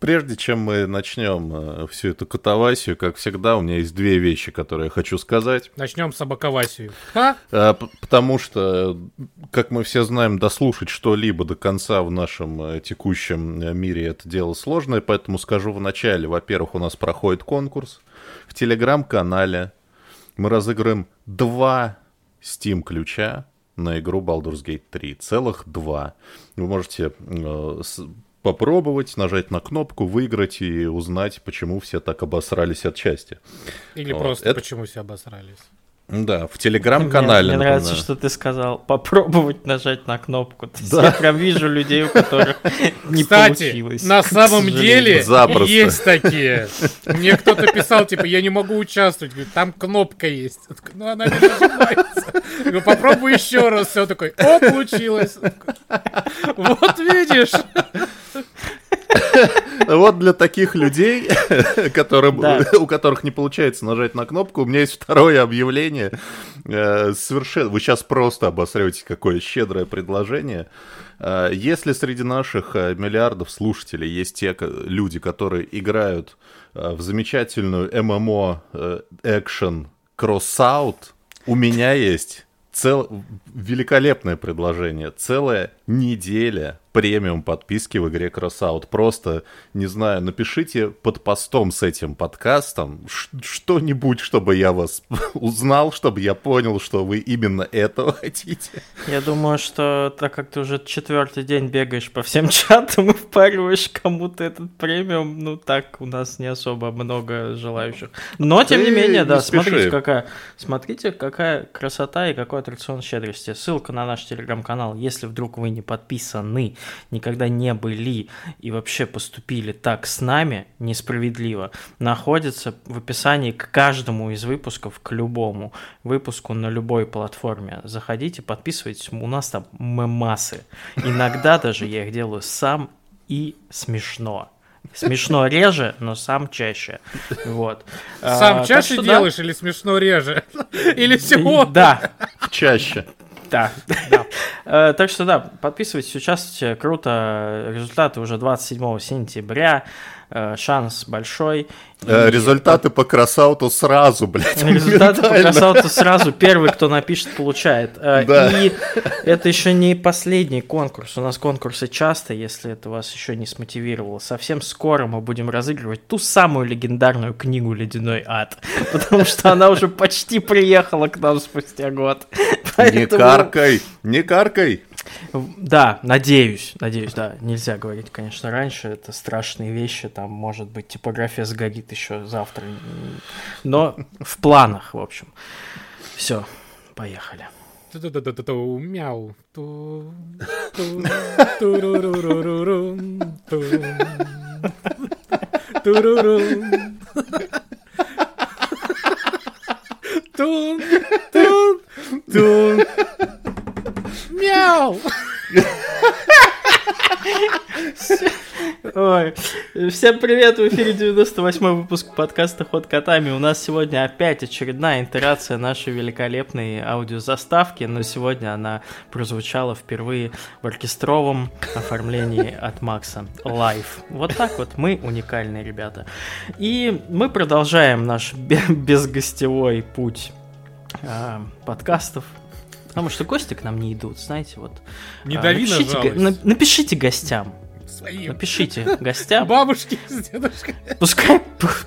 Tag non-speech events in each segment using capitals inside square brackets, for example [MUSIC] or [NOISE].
Прежде чем мы начнем э, всю эту катавасию, как всегда, у меня есть две вещи, которые я хочу сказать. Начнем с абаковасию. А? Потому что, как мы все знаем, дослушать что-либо до конца в нашем э, текущем мире это дело сложное, поэтому скажу в начале. Во-первых, у нас проходит конкурс в телеграм-канале. Мы разыграем два Steam-ключа на игру Baldur's Gate 3. Целых два. Вы можете э, с- попробовать, нажать на кнопку, выиграть и узнать, почему все так обосрались от счастья. Или Вот, просто это- почему все обосрались. Да, в телеграм-канале. Мне, мне нравится, что ты сказал попробовать нажать на кнопку. То есть Да. Я прям вижу людей, у которых [LAUGHS] не Кстати, получилось. на самом деле Запросто. есть такие. Мне кто-то писал, типа, я не могу участвовать. Говорит, там кнопка есть. Ну она не нажимается. Я говорю, попробуй еще раз. Все такой, о, получилось. Вот видишь. Вот для таких людей, которым, Да. у которых не получается нажать на кнопку, у меня есть второе объявление. Э, Совершенно, вы сейчас просто обосрете, какое щедрое предложение. Э, Если среди наших э, миллиардов слушателей есть те люди, которые играют в замечательную ММО экшен Crossout, у меня есть цел... великолепное предложение. Целая неделя премиум подписки в игре Crossout. Просто, не знаю, напишите под постом с этим подкастом что-нибудь, чтобы я вас [LAUGHS] узнал, чтобы я понял, что вы именно этого [LAUGHS] хотите. Я думаю, что так как ты уже четвертый день бегаешь по всем [LAUGHS] чатам и впариваешь кому-то этот премиум, ну так у нас не особо много желающих. Но тем не Ты менее, не да, спеши. смотрите какая, смотрите какая красота и какой аттракцион щедрости. Ссылка на наш телеграм-канал, если вдруг вы не подписаны, никогда не были и вообще поступили так с нами несправедливо, находится в описании к каждому из выпусков, к любому выпуску на любой платформе. Заходите, подписывайтесь, у нас там мемасы. Иногда даже я их делаю сам и смешно. Смешно реже, но сам чаще. Вот. А, Сам так чаще что да. делаешь или смешно реже? [LAUGHS] Или всего? Да, Чаще. Да. Э, Так что да, подписывайтесь, участвуйте, круто. Результаты уже 27 сентября. Э, Шанс большой. Э, И Результаты по Кросауту сразу, блядь. Результаты по красавцу сразу первый, кто напишет, получает. Э, Да. И это еще не последний конкурс. У нас конкурсы часто, если это вас еще не смотивировало. Совсем скоро мы будем разыгрывать ту самую легендарную книгу «Ледяной ад», [LAUGHS] потому что она уже почти приехала к нам спустя год. Не Поэтому- каркай, не каркай. Да, надеюсь, надеюсь, да. Нельзя говорить, конечно, раньше. Это страшные вещи. Там, может быть, типография сгорит еще завтра. Но в планах, в общем. Все, поехали. Мяу. Тун, тун, тун. Мяу. Ой, всем привет, в эфире 98 выпуск подкаста «Ход котами». У нас сегодня опять очередная итерация нашей великолепной аудиозаставки, но сегодня она прозвучала впервые в оркестровом оформлении от Макса. Лайв. Вот так вот, мы уникальные ребята. И мы продолжаем наш бе- безгостевой путь а, подкастов. Потому что гости к нам не идут, знаете, вот. Не А, дави напишите, на- напишите гостям. Своим. Напишите гостям. Бабушки с дедушкой. Пускай,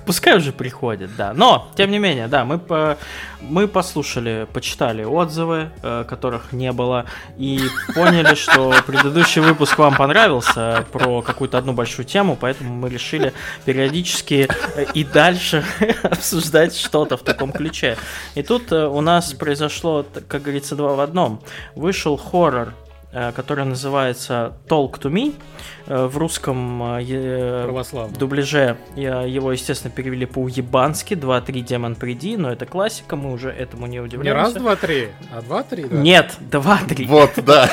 пускай уже приходят, да. Но, тем не менее, да, мы, по, мы послушали, почитали отзывы, э, которых не было, и поняли, что предыдущий выпуск вам понравился про какую-то одну большую тему, поэтому мы решили периодически э, и дальше [LAUGHS] обсуждать что-то в таком ключе. И тут э, у нас произошло, как говорится, два в одном. Вышел хоррор э, который называется Talk to Me. Э, В русском э, дубляже я- его, естественно, перевели по-уебански 2-3 Демон Приди, но это классика, мы уже этому не Не удивляемся. раз, два, три, а два, три, да? Нет, 2-3. Вот, да.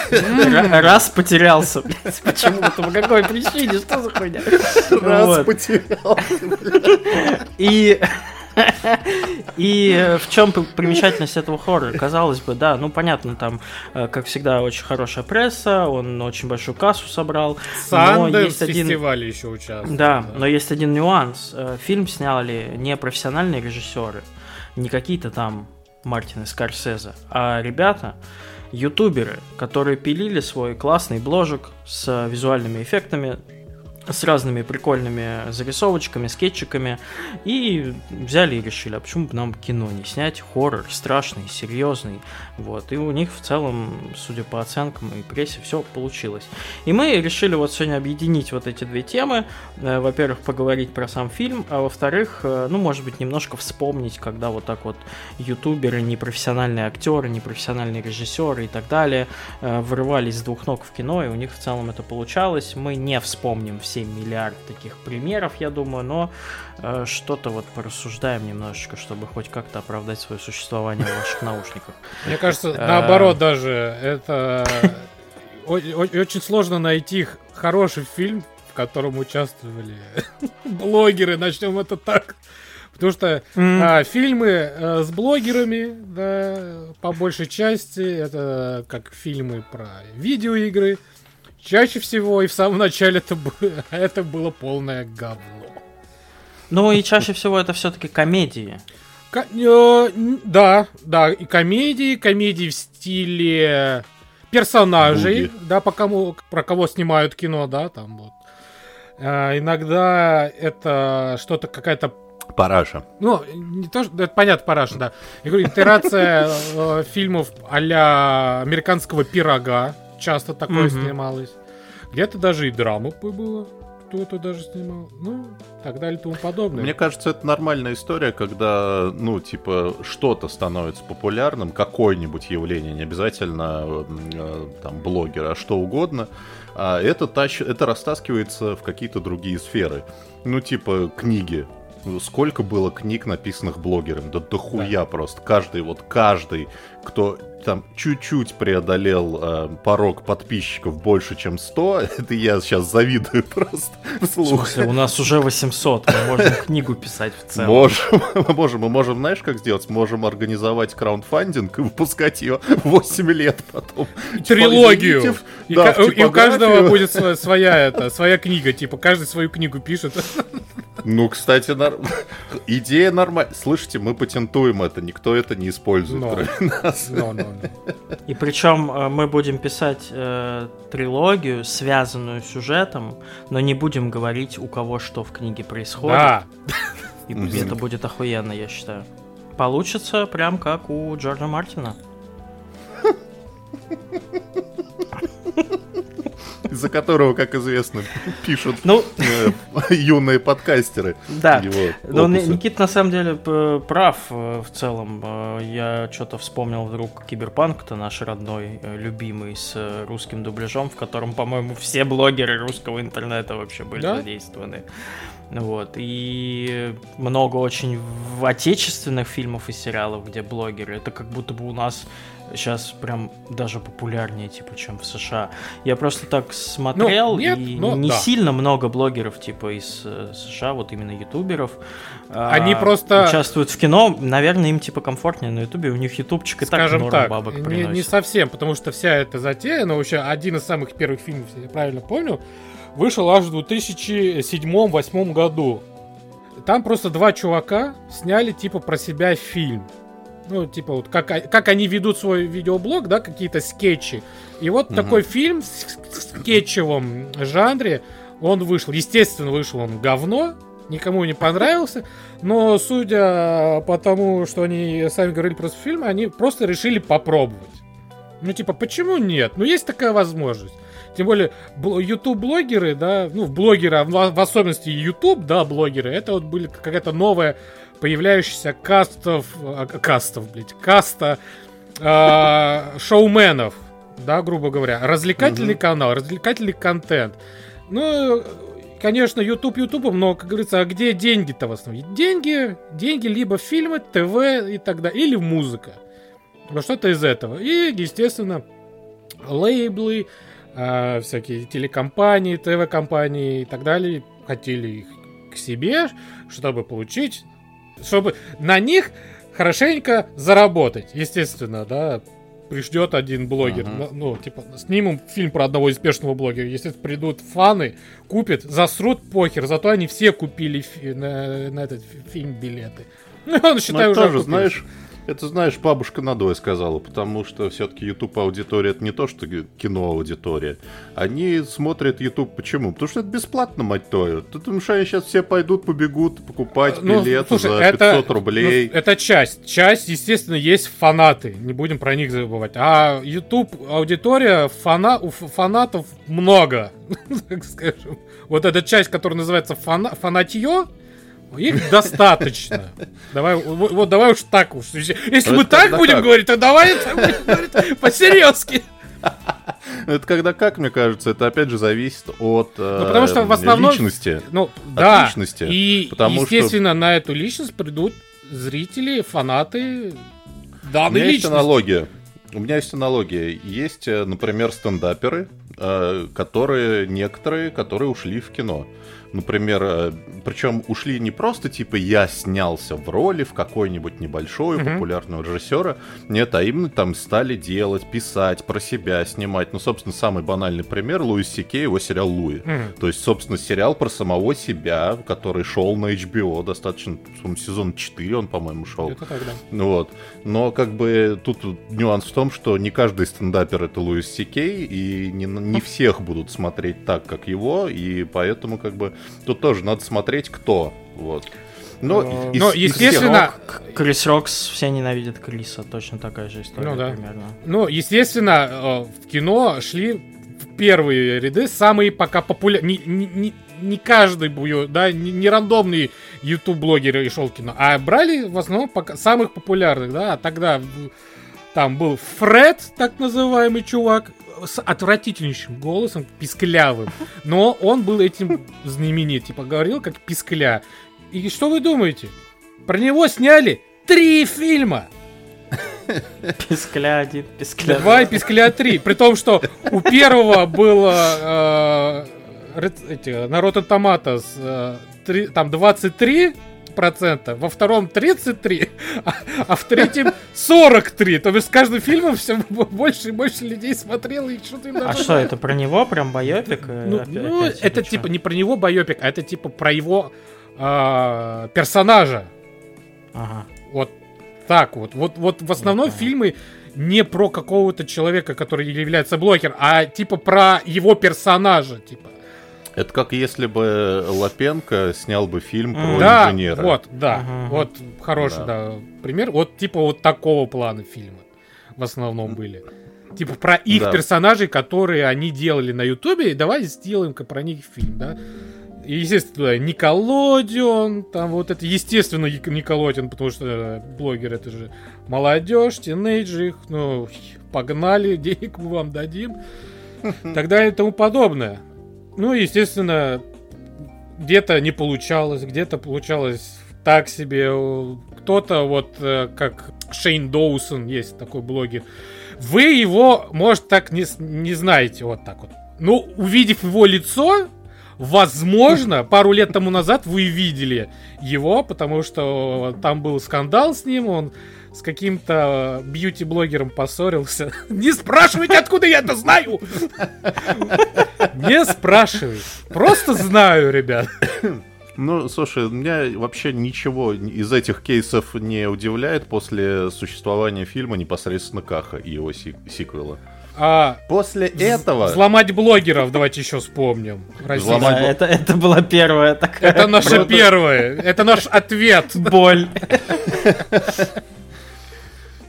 Раз потерялся, блядь, почему-то, по какой причине, что за хуйня? Раз Вот. потерял. И [LAUGHS] И э, в чем примечательность этого хоррора? Казалось бы, да, ну понятно, там, э, как всегда, очень хорошая пресса, он очень большую кассу собрал. Сандерс в один... фестивале еще участвовал. Да, да, но есть один нюанс. Э, фильм сняли не профессиональные режиссеры, не какие-то там Мартин Скорсезе, а ребята, ютуберы, которые пилили свой классный бложек с визуальными эффектами, с разными прикольными зарисовочками, скетчиками. И взяли и решили, а почему бы нам кино не снять? Хоррор страшный, серьезный. Вот. И у них в целом, судя по оценкам и прессе, все получилось. И мы решили вот сегодня объединить вот эти две темы. Э, во-первых, поговорить про сам фильм, а во-вторых, э, ну, может быть, немножко вспомнить, когда вот так вот ютуберы, непрофессиональные актеры, непрофессиональные режиссеры и так далее э, вырывались с двух ног в кино, и у них в целом это получалось. Мы не вспомним все 7 миллиард таких примеров, я думаю, но э, что-то вот порассуждаем немножечко, чтобы хоть как-то оправдать свое существование в ваших наушниках. Мне кажется, э, наоборот даже, это очень сложно найти хороший фильм, в котором участвовали [LAUGHS] блогеры, начнем это так. Потому что mm. а, фильмы а, с блогерами, да, по большей части, это как фильмы про видеоигры, Чаще всего и в самом начале это, было, [LAUGHS] это было полное говно. Ну и чаще всего это все-таки комедии. Ко- э, да, да, и комедии, комедии в стиле персонажей, Буги. да, по кому, про кого снимают кино, да, там вот. А, иногда это что-то какая-то Параша. Ну, не то, что... Это понятно, Параша, да. Я говорю, итерация э, фильмов а американского пирога часто такое mm-hmm. снималось. Где-то даже и драмы было кто-то даже снимал. Ну, так далее и тому подобное. Мне кажется, это нормальная история, когда, ну, типа, что-то становится популярным, какое-нибудь явление, не обязательно э, там блогер, а что угодно, а это, тач... это растаскивается в какие-то другие сферы. Ну, типа, книги. Сколько было книг, написанных блогером? Да дохуя да. просто. Каждый, вот каждый, кто там чуть-чуть преодолел э, порог подписчиков больше, чем 100, [LAUGHS] это я сейчас завидую [LAUGHS] просто вслух. В смысле, у нас уже 800, мы можем [LAUGHS] книгу писать в целом. Можем, мы можем, мы можем, знаешь, как сделать? Можем организовать краундфандинг и выпускать ее 8 лет потом. Трилогию. И, да, и у каждого будет своя, это, своя книга, типа каждый свою книгу пишет. Ну, кстати, нар... идея нормальная. Слышите, мы патентуем это, никто это не использует, но. Нас. Но, но, но. И причем э, мы будем писать э, трилогию, связанную сюжетом, но не будем говорить, у кого что в книге происходит. Да. И это будет охуенно, я считаю. Получится прям как у Джорджа Мартина из-за которого, как известно, пишут ну, э, юные подкастеры. Да, но Никит на самом деле прав э, в целом. Э, я что-то вспомнил вдруг Киберпанк-то наш родной, любимый, с русским дубляжом, в котором, по-моему, все блогеры русского интернета вообще были да? задействованы. Вот. И много очень отечественных фильмов и сериалов, где блогеры. Это как будто бы у нас сейчас прям даже популярнее, типа, чем в США. Я просто так смотрел, ну, нет, и но, не да. сильно много блогеров, типа, из э, США, вот именно ютуберов. Они а, просто... Участвуют в кино, наверное, им, типа, комфортнее на ютубе, у них ютубчик и Скажем так так, бабок не, приносит. не совсем, потому что вся эта затея, но вообще один из самых первых фильмов, если я правильно помню, вышел аж в 2007-2008 году. Там просто два чувака сняли, типа, про себя фильм. Ну, типа, вот как, как они ведут свой видеоблог, да, какие-то скетчи. И вот угу. такой фильм в скетчевом жанре, он вышел. Естественно, вышел он говно, никому не понравился. Но судя по тому, что они сами говорили про фильм, они просто решили попробовать. Ну, типа, почему нет? Ну, есть такая возможность. Тем более, YouTube-блогеры, да, ну, блогеры, а в особенности YouTube, да, блогеры, это вот были какая-то новая появляющихся кастов, а, кастов, блядь, каста э, шоуменов, да, грубо говоря, развлекательный mm-hmm. канал, развлекательный контент. Ну, конечно, YouTube YouTube, но, как говорится, а где деньги-то в основном? Деньги, деньги либо фильмы, ТВ и так далее, или музыка. Ну, что-то из этого. И, естественно, лейблы, э, всякие телекомпании, ТВ-компании и так далее хотели их к себе, чтобы получить чтобы на них хорошенько заработать, естественно, да. Придет один блогер, Ага. ну, типа, снимем фильм про одного успешного блогера. Если придут фаны, купят, засрут похер, зато они все купили фи- на, на этот фи- фильм билеты. [LAUGHS] Ну, он, Ну, считай, это уже тоже, окупился. знаешь, это, знаешь, бабушка надвое сказала, потому что все-таки YouTube аудитория это не то, что кино аудитория. Они смотрят YouTube почему? Потому что это бесплатно, мать твою. Ты думаешь, они сейчас все пойдут, побегут покупать Ну, билеты слушай, за это- 500 рублей. Ну, это часть. Часть, естественно, есть фанаты. Не будем про них забывать. А YouTube аудитория, фана, у фанатов много. [LAUGHS] Так скажем. Вот эта часть, которая называется фана, фанатье, их достаточно. Давай, вот, вот давай уж так уж. Если Это мы так будем как? говорить, то давай так будем говорить по-серьезки. Это когда как, мне кажется, это опять же зависит от э, Ну, потому что в основном- личности. Ну, да. личности, И, потому что- естественно, на эту личность придут зрители, фанаты У данной меня есть личности. аналогия. У меня есть аналогия. Есть, э, например, стендаперы, э, которые некоторые, которые ушли в кино. Например, причем ушли не просто типа я снялся в роли в какой-нибудь небольшой Мгм. популярного режиссера, нет, а именно там стали делать, писать, про себя снимать. Ну, собственно, самый банальный пример Луис Сикей, его сериал Луи. Мгм. То есть, собственно, сериал про самого себя, который шел на HBO, достаточно, сезон 4 он, по-моему, шел. Это тогда. Ну Вот. Но как бы тут нюанс в том, что не каждый стендапер это Луис Сикей, и не, не всех будут смотреть так, как его, и поэтому как бы тут тоже надо смотреть, кто. Вот. Но, Э, из- но, из естественно, всех- К- Крис Рокс, все ненавидят Криса, точно такая же история Ну да. примерно. Ну, естественно, э, в кино шли в первые ряды самые пока популярные. Не, не- не- не каждый, бу- да, не, не рандомный YouTube-блогер и шел кино, а брали в основном пока самых популярных, да, а тогда там был Фред, так называемый чувак, с отвратительнейшим голосом, писклявым, но он был этим знаменит, типа говорил как пискля. И что вы думаете? Про него сняли три фильма! Пискля один, пискля Два и Пискля 3. При том, что у первого было э, эти, на Rotten Tomatoes э, три- там 23 процента, во втором 33, а, а в третьем 43. То есть с каждым фильмом все [LAUGHS] больше и больше людей смотрело и что-то им А что, это про него прям байопик? э, ну, опя- ну, опять это типа не про него байопик, а это типа про его э, персонажа. Ага. Вот так вот. Вот, вот в основном понял. фильмы не про какого-то человека, который является блогер, а типа про его персонажа, типа. Это как если бы Лапенко снял бы фильм про да, инженера. вот, да, Ага. вот хороший, Да. да. пример. Вот типа вот такого плана фильмы в основном были. Типа про их Да. персонажей, которые они делали на Ютубе, и давай сделаем-ка про них фильм, да. И, естественно, Николодион, там вот это, естественно, Ник- Николодион, потому что э, блогер это же молодежь, тинейджи, их, ну, погнали, [LAUGHS] денег мы вам дадим, [LAUGHS] так далее и тому подобное. Ну, естественно, где-то не получалось, где-то получалось так себе. Кто-то вот э, как Шейн Доусон есть такой блогер. Вы его, может, так не, не знаете вот так вот. Ну, увидев его лицо, возможно, [LAUGHS] пару лет тому назад вы видели его, потому что там был скандал с ним, он с каким-то бьюти-блогером поссорился. [LAUGHS] Не спрашивайте, откуда я это знаю! [LAUGHS] Не спрашивай. Просто знаю, ребят. [COUGHS] Ну, слушай, меня вообще ничего из этих кейсов не удивляет после существования фильма непосредственно Каха и его си- сиквела. А После этого... взломать блогеров, давайте еще вспомним. Взломать Да, это, это была первая такая Это наше первое. Это наш ответ. боль. [LAUGHS]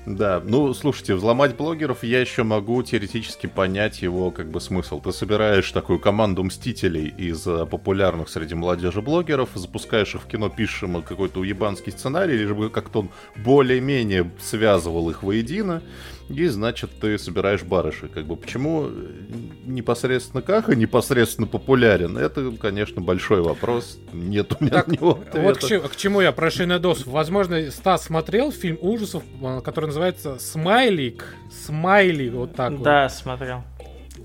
Да, ну, слушайте, взломать блогеров я еще могу теоретически понять его как бы смысл. Ты собираешь такую команду мстителей из э, популярных среди молодежи блогеров, запускаешь их в кино, пишешь им какой-то уебанский сценарий, лишь бы как-то он более-менее связывал их воедино, и, значит, ты собираешь барыши. Как бы почему непосредственно Каха непосредственно популярен, это, конечно, большой вопрос. Нет у меня Так, на него Вот к, ответа. че- к чему я про Шейнедос. Возможно, Стас смотрел фильм ужасов, э, который называется «Смайлик». Смайли, вот так вот. Да, смотрел.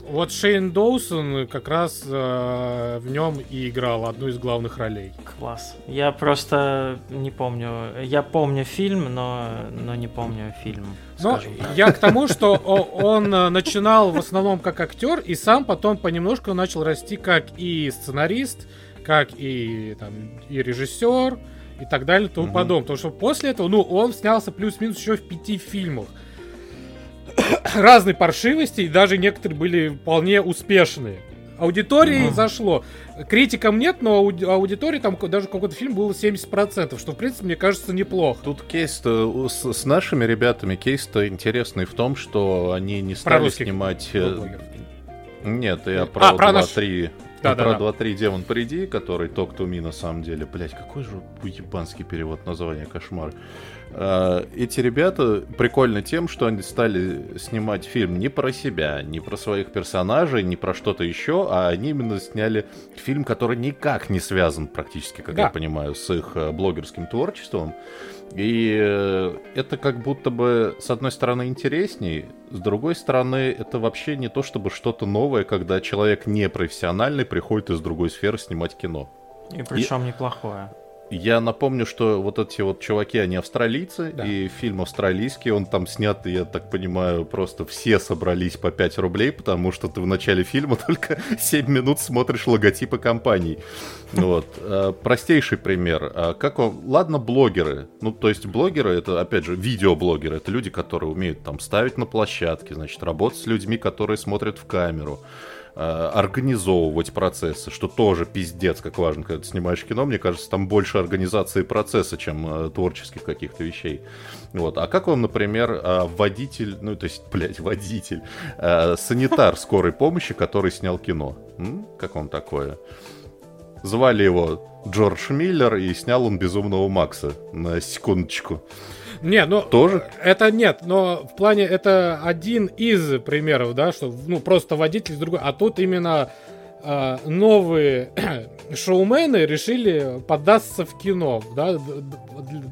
Вот Шейн Доусон как раз э, в нем и играл одну из главных ролей. Класс. Я просто не помню. Я помню фильм, но, но не помню фильм. Но я к тому, что он э, начинал в основном как актер, и сам потом понемножку начал расти как и сценарист, как и, там, и режиссер, и так далее, и тому угу. подобное. Потому что после этого, ну, он снялся плюс-минус еще в пяти фильмах [COUGHS] разной паршивости, и даже некоторые были вполне успешные. Аудитории mm зашло. Критикам нет, но ауди- аудитории там даже какой-то фильм было 70%, что, в принципе, мне кажется, неплохо. Тут кейс-то с, с нашими ребятами кейс-то интересный в том, что они не стали про снимать... Э, нет, я про, а, про 2-3... Наш... Да, да, про да. 2-3 Демон Приди, который Talk to Me на самом деле. Блять, какой же ебанский перевод названия, кошмар. Э, эти ребята прикольны тем, что они стали снимать фильм не про себя, не про своих персонажей, не про что-то еще, а они именно сняли фильм, который никак не связан практически, как да. я понимаю, с их э, блогерским творчеством. И э, это как будто бы, с одной стороны, интересней, с другой стороны, это вообще не то чтобы что-то новое, когда человек непрофессиональный приходит из другой сферы снимать кино. И причем и... неплохое. Я напомню, что вот эти вот чуваки, они австралийцы, да. и фильм австралийский, он там снят, я так понимаю, просто все собрались по 5 рублей, потому что ты в начале фильма [LAUGHS] только 7 минут смотришь логотипы компаний. Вот. Э, простейший пример. А как он... Ладно, блогеры. Ну, то есть блогеры, это, опять же, видеоблогеры, это люди, которые умеют там ставить на площадке, значит, работать с людьми, которые смотрят в камеру Э, организовывать процессы, что тоже пиздец, как важно, когда ты снимаешь кино. Мне кажется, там больше организации процесса, чем э, творческих каких-то вещей. Вот. А как вам, например, э, водитель, ну, то есть, [LAUGHS] блядь, водитель, э, санитар [LAUGHS] скорой помощи, который снял кино? М? Как вам такое? Звали его Джордж Миллер, и снял он «Безумного Макса» на секундочку. Не, ну... Тоже? Это нет, но в плане это один из примеров, да, что, ну, просто водитель с другой. А тут именно э, новые [CLEARS THROAT] шоумены решили поддаться в кино, да,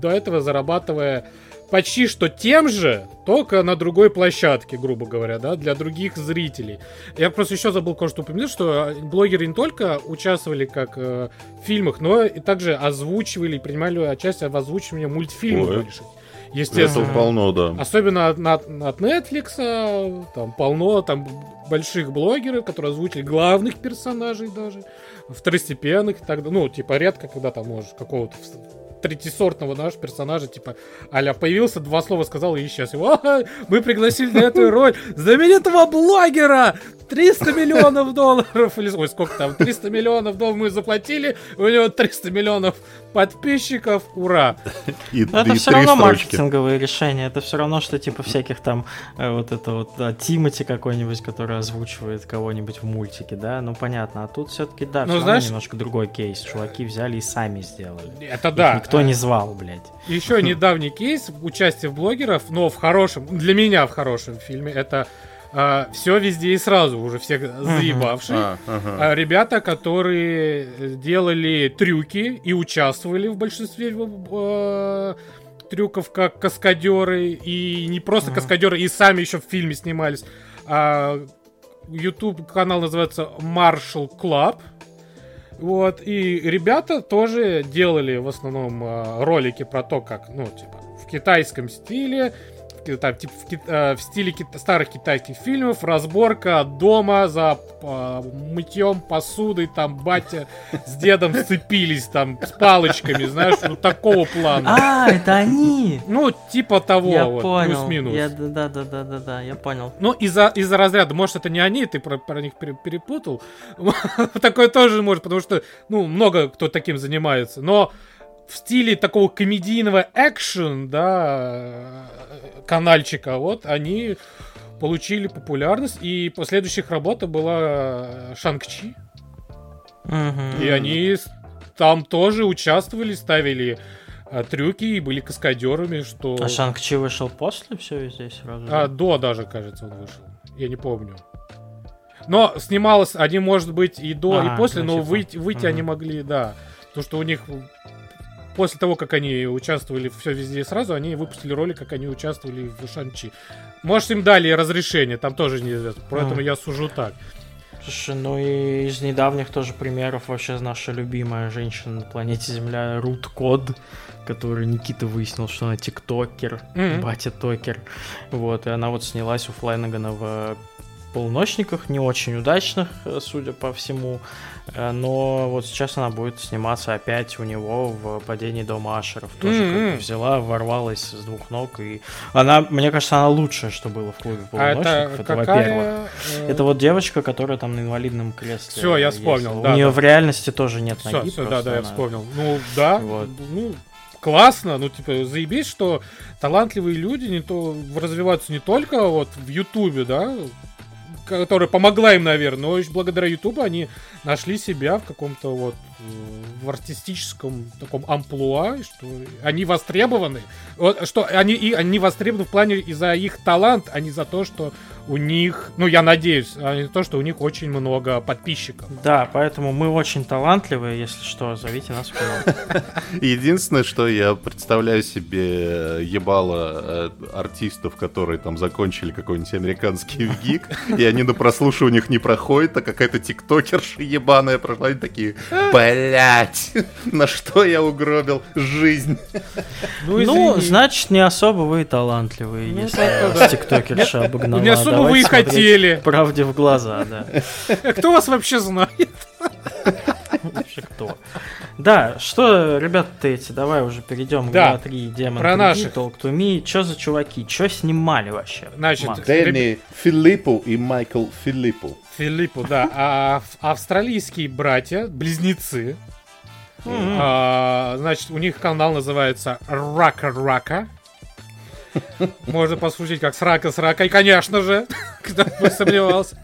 до этого зарабатывая почти что тем же, только на другой площадке, грубо говоря, да, для других зрителей. Я просто еще забыл кое-что упомянуть, что блогеры не только участвовали как э, в фильмах, но и также озвучивали, принимали участие в озвучивании мультфильмов. Ой естественно. Это полно, да. Особенно от, от, Netflix, там полно там больших блогеров, которые озвучили главных персонажей даже, второстепенных и так далее. Ну, типа, редко, когда там можешь какого-то третисортного нашего персонажа, типа, аля появился, два слова сказал и исчез. Его, мы пригласили на эту роль знаменитого блогера! 300 миллионов долларов! Или, ой, сколько там? 300 миллионов долларов мы заплатили, у него 300 миллионов подписчиков, ура! И, Но это все равно строчки. маркетинговые решения, это все равно, что типа всяких там, э, вот это вот, да, Тимати какой-нибудь, который озвучивает кого-нибудь в мультике, да, ну понятно, а тут все-таки, да, ну, знаешь, немножко другой кейс, чуваки взяли и сами сделали. Это да. Их никто не звал, блядь. Еще [LAUGHS] недавний кейс участия в блогеров, но в хорошем, для меня в хорошем фильме, это а, все везде и сразу, уже всех заебавшие. Uh-huh. Uh-huh. А, ребята, которые делали трюки и участвовали в большинстве а, трюков как каскадеры, и не просто uh-huh. каскадеры, и сами еще в фильме снимались. А, YouTube канал называется Marshall Club. Вот, и ребята тоже делали в основном э, ролики про то, как, ну, типа, в китайском стиле, там, типа, в, э, в стиле кита- старых китайских фильмов, разборка дома за э, мытьем посуды, там батя с дедом сцепились там с палочками, знаешь, ну такого плана. А, это они! Ну, типа того, я вот, понял. плюс-минус. Я, да, да, да, да, да, я понял. Ну, из-за из разряда, может, это не они, ты про, про них перепутал. [LAUGHS] Такое тоже может, потому что, ну, много кто таким занимается, но в стиле такого комедийного экшен, да, канальчика, вот, они получили популярность, и последующих работа была Шанг-Чи. Угу. И они там тоже участвовали, ставили а, трюки и были каскадерами, что... А Шанг-Чи вышел после все здесь сразу? А, до даже, кажется, он вышел. Я не помню. Но снималось они, может быть, и до, а, и после, но выйти, выйти угу. они могли, да. Потому что у них после того, как они участвовали все везде и сразу, они выпустили ролик, как они участвовали в Шанчи. Может, им дали разрешение, там тоже неизвестно. Поэтому А. я сужу так. Слушай, ну и из недавних тоже примеров вообще наша любимая женщина на планете Земля Рут Код, который Никита выяснил, что она тиктокер, Мгм. батя токер. Вот, и она вот снялась у Флайнагана в полуночниках, не очень удачных, э, судя по всему. Э, Но вот сейчас она будет сниматься опять у него в падении дома Ашеров. Тоже как Мгм. бы взяла, ворвалась с двух ног. И она, мне кажется, она лучшее, что было в клубе А полуночников. это это во-первых. э, Это вот девочка, которая там на инвалидном кресле. Всё, я ездила. вспомнил, У да, нее да. в реальности тоже нет Все, ноги. все, да, да, я она- вспомнил. Ну, да, Вот. ну, классно, ну, типа, заебись, что талантливые люди не то развиваются не только вот в Ютубе, да, которая помогла им, наверное, но благодаря Ютубу они нашли себя в каком-то вот в артистическом таком амплуа, что они востребованы, что они и они востребованы в плане и за их талант, а не за то, что у них, ну я надеюсь, а не за то, что у них очень много подписчиков. Да, поэтому мы очень талантливые, если что, зовите нас в кино. [LAUGHS] Единственное, что я представляю себе ебало э, артистов, которые там закончили какой-нибудь американский [LAUGHS] гик, и они на прослушиваниях не проходят, а какая-то тиктокерша ебаная прошла, и такие, [LAUGHS] блять, [LAUGHS] на что я угробил жизнь? Ну, извини. значит, не особо вы и талантливые, Ну, если вас да. тиктокерша обогнала. Не особо Давайте вы и хотели. Правде в глаза, да. А Кто вас вообще знает? Вообще кто? Да, что, ребята эти, давай уже перейдем Да, к 2-3 демон про 3D, наших. Talk to Me. Чё за чуваки? Чё снимали вообще? Значит, Макс? Дэнни Филиппу и Майкл Филиппу. Филиппу, да. А австралийские братья, близнецы. М. А, значит, у них канал называется Рака Рака. Можно послушать как с рака с ракой, конечно же, [LAUGHS] кто бы сомневался.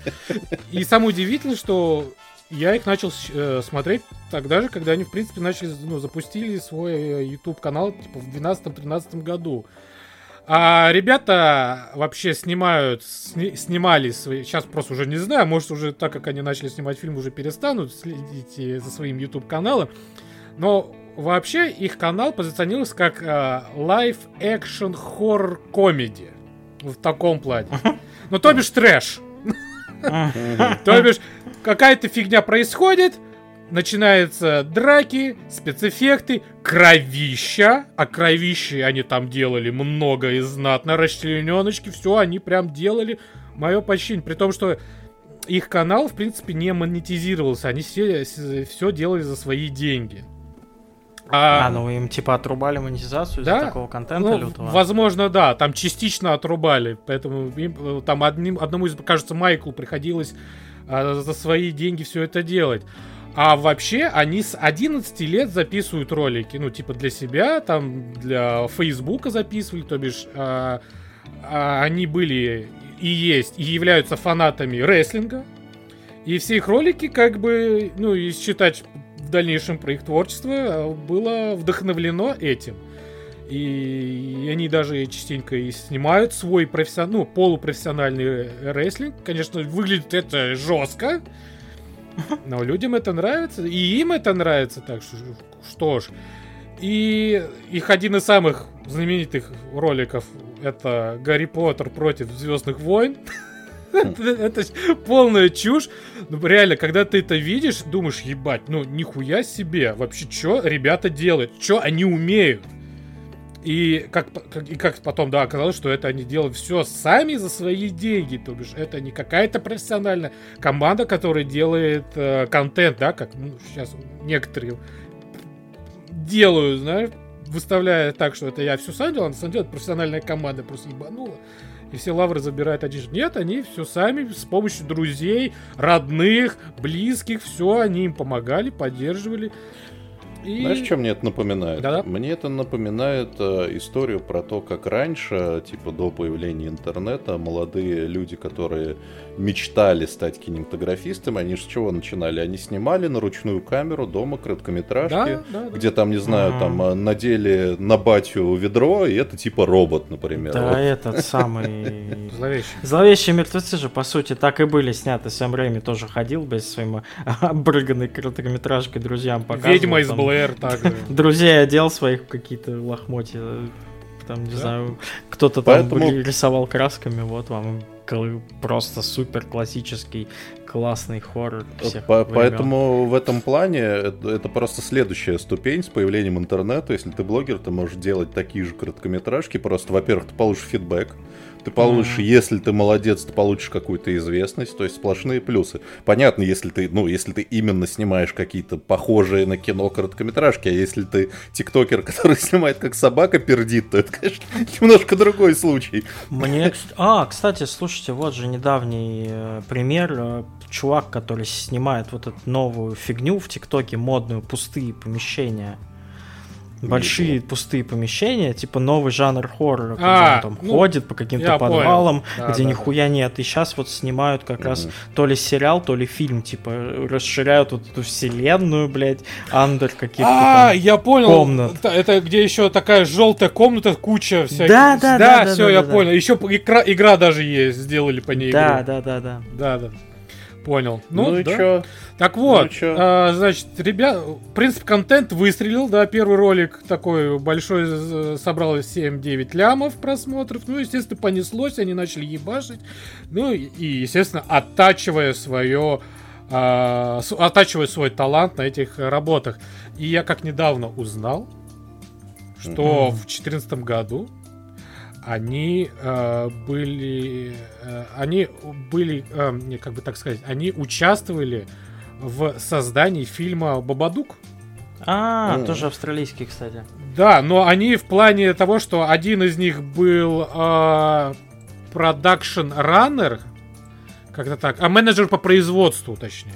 И самое удивительное, что я их начал э, смотреть тогда же, когда они, в принципе, начали, ну, запустили свой э, YouTube канал типа, в 2012-13 году. А ребята вообще снимают, сни- снимали свои, сейчас просто уже не знаю, может уже так как они начали снимать фильм, уже перестанут следить за своим YouTube каналом. Но вообще их канал позиционируется как э, live action horror comedy в таком плане. Ну то бишь трэш. То бишь, какая-то фигня происходит, начинаются драки, спецэффекты, кровища. А кровищи они там делали много и знатно, расчлененочки, все они прям делали. Мое почтение, при том, что их канал, в принципе, не монетизировался. Они все, все делали за свои деньги. А, ну им типа отрубали монетизацию из-за Да. такого контента Ну, лютого? возможно, да, там частично отрубали, поэтому им, э, там одним, одному из, кажется, Майклу приходилось а, за свои деньги все это делать. А вообще они с 11 лет записывают ролики, ну, типа для себя, там для Фейсбука записывали, то бишь а, а, они были и есть, и являются фанатами рестлинга. И все их ролики, как бы, ну, и считать в дальнейшем про их творчество, а, было вдохновлено этим. И они даже частенько и снимают свой профессион... ну, полупрофессиональный рестлинг. Конечно, выглядит это жестко, но людям это нравится, и им это нравится, так что, что ж. И их один из самых знаменитых роликов это Гарри Поттер против Звездных войн. [LAUGHS] Это полная чушь. Ну, реально, когда ты это видишь, думаешь, ебать, ну, нихуя себе. Вообще, что ребята делают? Что они умеют? И как, как- и как потом, да, оказалось, что это они делают все сами за свои деньги. То бишь, это не какая-то профессиональная команда, которая делает э, контент, да, как ну, сейчас некоторые делают, знаешь, выставляя так, что это я все сам делал, а на самом деле профессиональная команда просто ебанула. И все лавры забирают один. Нет, они все сами с помощью друзей, родных, близких, все, они им помогали, поддерживали. И... Знаешь, что мне это напоминает? Да-да. Мне это напоминает э, историю про то, как раньше, типа до появления интернета, молодые люди, которые мечтали стать кинематографистами, они же с чего начинали? Они снимали на ручную камеру дома короткометражки, Да, да, да. где там, не знаю, Ага. там э, надели на батю ведро, и это типа робот, например. Да, Вот. этот самый... [LAUGHS] Зловещий. Зловещие мертвецы же, по сути, так и были сняты. Сэм Рэйми тоже ходил без своим обрыганной короткометражкой друзьям показывал. Ведьма из там Блэр также. [LAUGHS] Друзей одел своих какие-то лохмотья. Там, не знаю, кто-то там рисовал красками, вот вам просто супер классический классный хоррор всех По- времен. Поэтому в этом плане это, это просто следующая ступень с появлением интернета. Если ты блогер, ты можешь делать такие же короткометражки. Просто, во-первых, ты получишь фидбэк. Ты получишь, Мгм. если ты молодец, ты получишь какую-то известность, то есть сплошные плюсы. Понятно, если ты, ну, если ты именно снимаешь какие-то похожие на кино короткометражки, а если ты тиктокер, [LAUGHS] который снимает как собака пердит, то это, конечно, [LAUGHS] немножко другой случай. Мне, а, кстати, слушайте, вот же недавний э, пример. э, Чувак, который снимает вот эту новую фигню в ТикТоке, модную, пустые помещения. Большие пустые помещения, типа новый жанр хоррора, когда А, он там ну, ходит по каким-то понял. подвалам, Да, где да, нихуя нет. И сейчас вот снимают как раз Мгм. то ли сериал, то ли фильм, типа расширяют вот эту вселенную, блядь, андер каких-то А, там. я понял. комнат. Это, это где еще такая желтая комната, куча всяких. Да, да, да, да, все, да, я да, да. понял. Еще игра, игра даже есть, сделали по ней. Да, игру. да, да, да. да, да. Понял. Ну, Ну, и да. чё? Так вот, Ну, чё? а, значит, ребят, в принципе, контент выстрелил, да, первый ролик такой большой собрал 7-9 лямов просмотров, ну, естественно, понеслось, они начали ебашить, ну, и, естественно, оттачивая свое, а, оттачивая свой талант на этих работах. И я как недавно узнал, что Мгм. в 2014 году они э, были, э, они были, э, не, как бы так сказать, они участвовали в создании фильма Бабадук. А, Мгм. тоже австралийский, кстати. Да, но они в плане того, что один из них был продакшн раннер, как-то так, а менеджер по производству, точнее.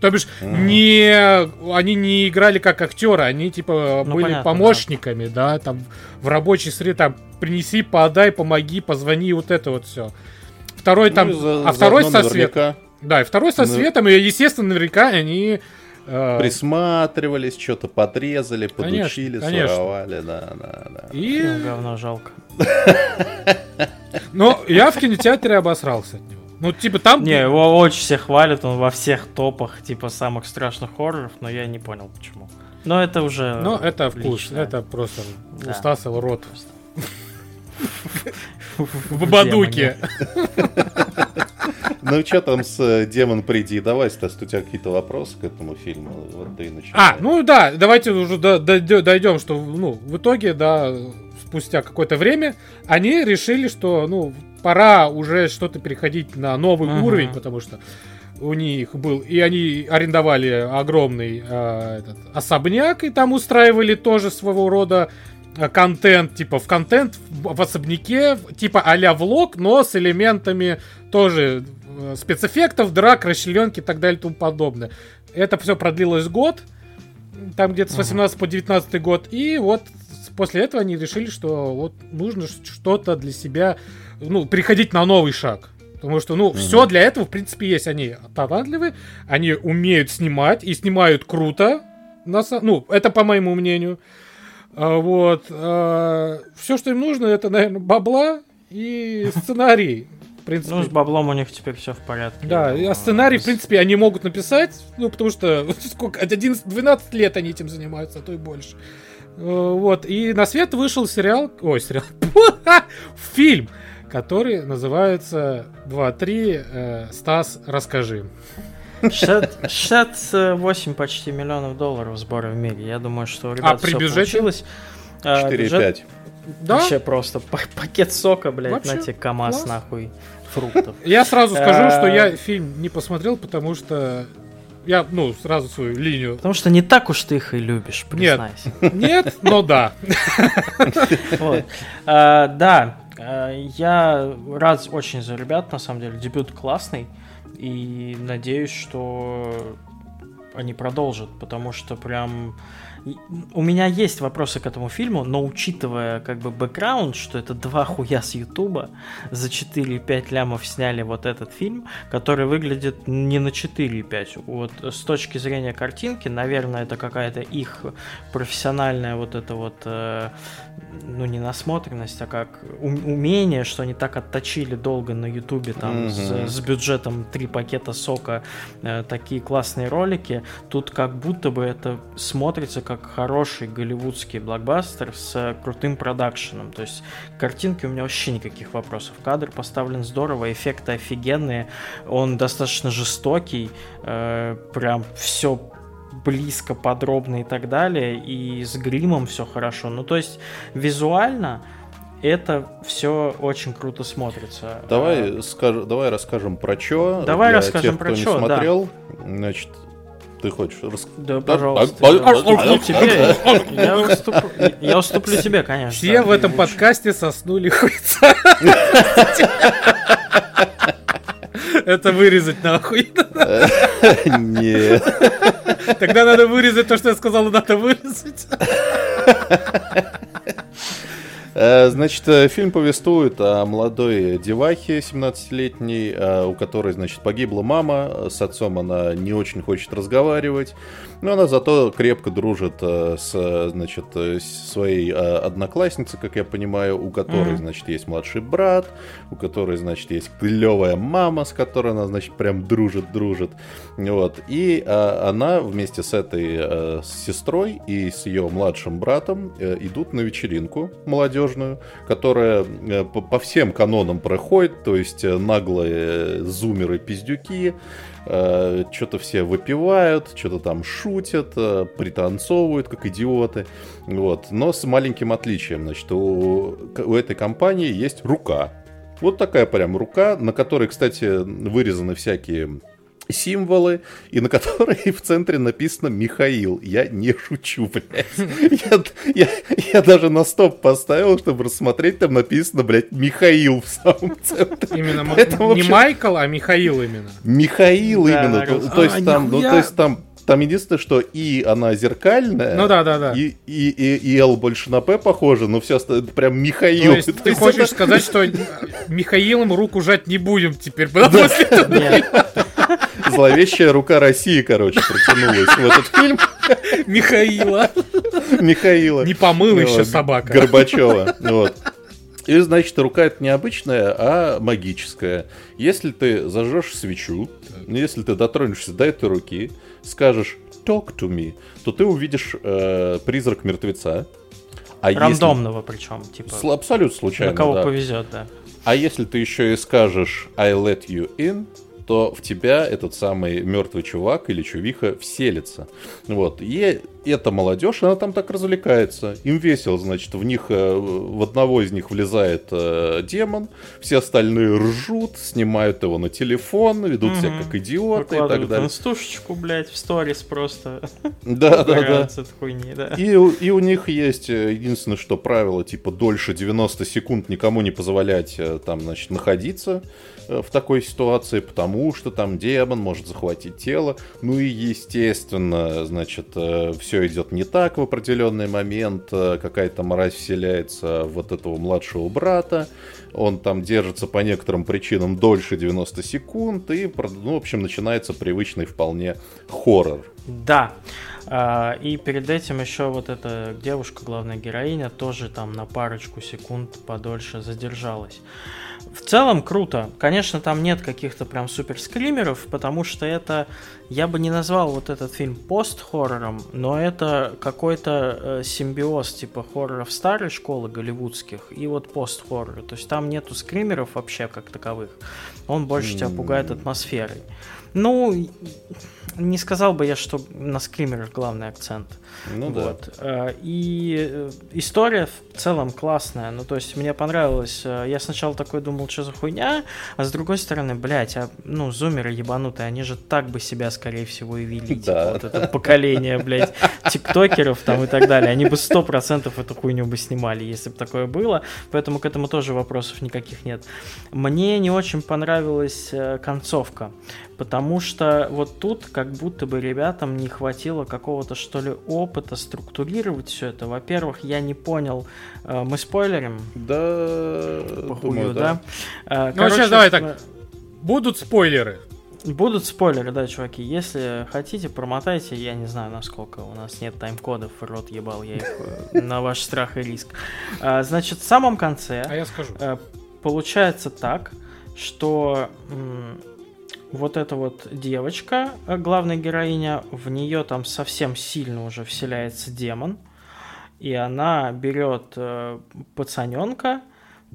То бишь, Мгм. не, они не играли как актеры, они типа Ну, были понятно, помощниками, да. там в рабочей среде, там принеси, подай, помоги, позвони, вот это вот все. Второй там, Ну, за- а второй со светом. Да, и второй со Ну. светом, и естественно, наверняка они э, Присматривались, что-то подрезали, Конечно, подучили, конечно. своровали, да, да, да. и Фильм говно жалко. [LAUGHS] Но я в кинотеатре обосрался от него. Ну, типа, там... Не, его очень все хвалят, он во всех топах, типа, самых страшных хорроров, но я не понял, почему. Но это уже... Ну, это вкус. лично. Это просто Да. у Стаса рот. В Бабадуке. Ну, что там с э, «Демон, приди». Давай, Стас, у тебя какие-то вопросы к этому фильму? Вот ты и начинай. А, ну да, давайте уже дойдем, что, ну, в итоге, да, спустя какое-то время, они решили, что, ну, пора уже что-то переходить на новый Мгм. уровень, потому что у них был, и они арендовали огромный э, этот, особняк, и там устраивали тоже своего рода э, контент, типа в контент в, в особняке, типа а-ля влог, но с элементами тоже э, спецэффектов, драк, расчленки и так далее и тому подобное. Это все продлилось год, там где-то с Ага. 18 по 19 год, и вот после этого они решили, что вот нужно что-то для себя, ну, переходить на новый шаг. Потому что, ну, все для этого, в принципе, есть. Они талантливы, они умеют снимать, и снимают круто. На Ну, это по моему мнению. А, Вот. Все, что им нужно, это, наверное, бабла и сценарий. В принципе. Ну, с баблом у них теперь все в порядке. Да, а сценарий, в принципе, они могут написать, ну, потому что [LAUGHS] сколько, 11, 12 лет они этим занимаются, а то и больше. Э, Вот, и на свет вышел сериал, ой, сериал, [LAUGHS] фильм, который называется 2-3 э, «Стас, расскажи». 60 68 почти миллионов долларов сбора в мире. Я думаю, что у ребят А при бюджете? получилось. А, бюджет 4,5. Да, Вообще просто [LAUGHS] па- пакет сока, блядь, Вообще на тебе КамАЗ, класс. нахуй, фруктов. [LAUGHS] я сразу скажу, что Э, я фильм не посмотрел, потому что я, ну, сразу свою линию. Потому что не так уж ты их и любишь, Нет. признайся. Нет, но да. [LAUGHS] А, Да, а, я рад очень за ребят, на самом деле. Дебют классный. И надеюсь, что они продолжат, потому что прям... У меня есть вопросы к этому фильму, но учитывая как бы бэкграунд, что это два хуя с Ютуба, за 4,5 лямов сняли вот этот фильм, который выглядит не на 4,5. Вот с точки зрения картинки, наверное, это какая-то их профессиональная вот это вот, э, ну не насмотренность, а как ум- умение, что они так отточили долго на Ютубе там Мгм. с, с бюджетом три пакета сока, э, такие классные ролики. Тут как будто бы это смотрится как хороший голливудский блокбастер с крутым продакшеном. То есть картинки у меня вообще никаких вопросов. Кадр поставлен здорово, эффекты офигенные, он достаточно жестокий, э, прям все близко, подробно и так далее, и с гримом все хорошо. Ну, то есть визуально это все очень круто смотрится. Давай, а... скаж... Давай расскажем про что. Давай расскажем тех, про что. Не смотрел, да. значит, ты хочешь? Рас... Да, пожалуйста. [LAUGHS] Я уступлю тебе. Я уступлю тебе, конечно. Все в этом подкасте соснули хуйца. Это вырезать нахуй. Нет. Тогда надо вырезать то, что я сказал, надо вырезать. Э, значит, э, фильм повествует о молодой девахе 17-летней, э, у которой, значит, погибла мама, с отцом она не очень хочет разговаривать, но она зато крепко дружит с, значит, своей одноклассницей, как я понимаю, у которой, mm-hmm. значит, есть младший брат, у которой, значит, есть клевая мама, с которой она, значит, прям дружит-дружит, вот, и она вместе с этой с сестрой и с ее младшим братом идут на вечеринку молодежь молодежную, которая э, по, всем канонам проходит, то есть э, наглые зумеры-пиздюки, э, что-то все выпивают, что-то там шутят, пританцовывают, как идиоты. Вот. Но с маленьким отличием, значит, у, у этой компании есть рука. Вот такая прям рука, на которой, кстати, вырезаны всякие символы, и на которой в центре написано Михаил. Я не шучу, блядь. Я, я, я даже на стоп поставил, чтобы рассмотреть, там написано, блядь, Михаил в самом центре. Именно Поэтому, не вообще... Майкл, а Михаил именно. Михаил да, именно. То, то, есть а, там, ну, то есть там там единственное, что и она зеркальная. Ну да, да, да. И, и, и, и L больше на П похоже, но все остальное прям Михаил. То есть [LAUGHS] ты хочешь это... сказать, что [LAUGHS] Михаилом руку жать не будем теперь, потому что [LAUGHS] Зловещая рука России, короче, протянулась в этот фильм. Михаила. Михаила. Не помыл еще собака. Горбачева. Вот. И, значит, рука это не обычная, а магическая. Если ты зажжешь свечу, если ты дотронешься до этой руки, скажешь «talk to me», то ты увидишь э, призрак мертвеца. А Рандомного если... причем, типа. Абсолютно случайно, На кого да. повезет, да. А если ты еще и скажешь I let you in, то в тебя этот самый мертвый чувак или чувиха вселится. Вот. И эта молодежь, она там так развлекается. Им весело, значит, в них, э, в одного из них влезает э, демон, все остальные ржут, снимают его на телефон, ведут угу. себя как идиоты и так далее. стушечку, блядь, в сторис просто. Да, да, да. Хуйни, да. И, и у них есть э, единственное, что правило, типа, дольше 90 секунд никому не позволять там, значит, находиться в такой ситуации, потому что там демон может захватить тело. Ну и, естественно, значит, все все идет не так в определенный момент, э, какая-то мразь вселяется в вот этого младшего брата, он там держится по некоторым причинам дольше 90 секунд, и, ну, в общем, начинается привычный вполне хоррор. Да, а, и перед этим еще вот эта девушка, главная героиня, тоже там на парочку секунд подольше задержалась. В целом круто. Конечно, там нет каких-то прям супер скримеров, потому что это, я бы не назвал вот этот фильм пост-хоррором, но это какой-то э, симбиоз типа хорроров старой школы голливудских и вот пост-хоррора. То есть там нету скримеров вообще как таковых. Он больше тебя пугает атмосферой. Ну, не сказал бы я, что на скримерах главный акцент. Ну вот. да. Э, и э, история в целом классная. Ну, то есть мне понравилось. Э, я сначала такой думал, что за хуйня, а с другой стороны, блядь, а, ну, зумеры ебанутые, они же так бы себя, скорее всего, и вели. [LAUGHS] Типа, да. вот это поколение, блядь, тиктокеров там и так далее. Они бы сто процентов эту хуйню бы снимали, если бы такое было. Поэтому к этому тоже вопросов никаких нет. Мне не очень понравилась концовка потому что вот тут как будто бы ребятам не хватило какого-то что ли опыта структурировать все это. Во-первых, я не понял, э, мы спойлерим? Да, Похую, думаю, да. да? Э, ну, сейчас давай так, будут спойлеры. Будут спойлеры, да, чуваки. Если хотите, промотайте. Я не знаю, насколько у нас нет тайм-кодов. Рот ебал я их э, на ваш страх и риск. Значит, в самом конце... А я скажу. Получается так, что вот эта вот девочка, э, главная героиня, в нее там совсем сильно уже вселяется демон, и она берет э, пацаненка,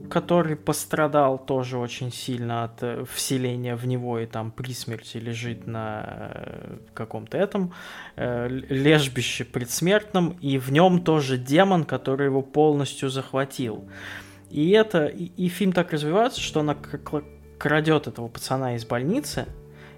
который пострадал тоже очень сильно от э, вселения в него и там при смерти лежит на каком-то этом лежбище предсмертном, и в нем тоже демон, который его полностью захватил. И это и, и фильм так развивается, что она крадет этого пацана из больницы,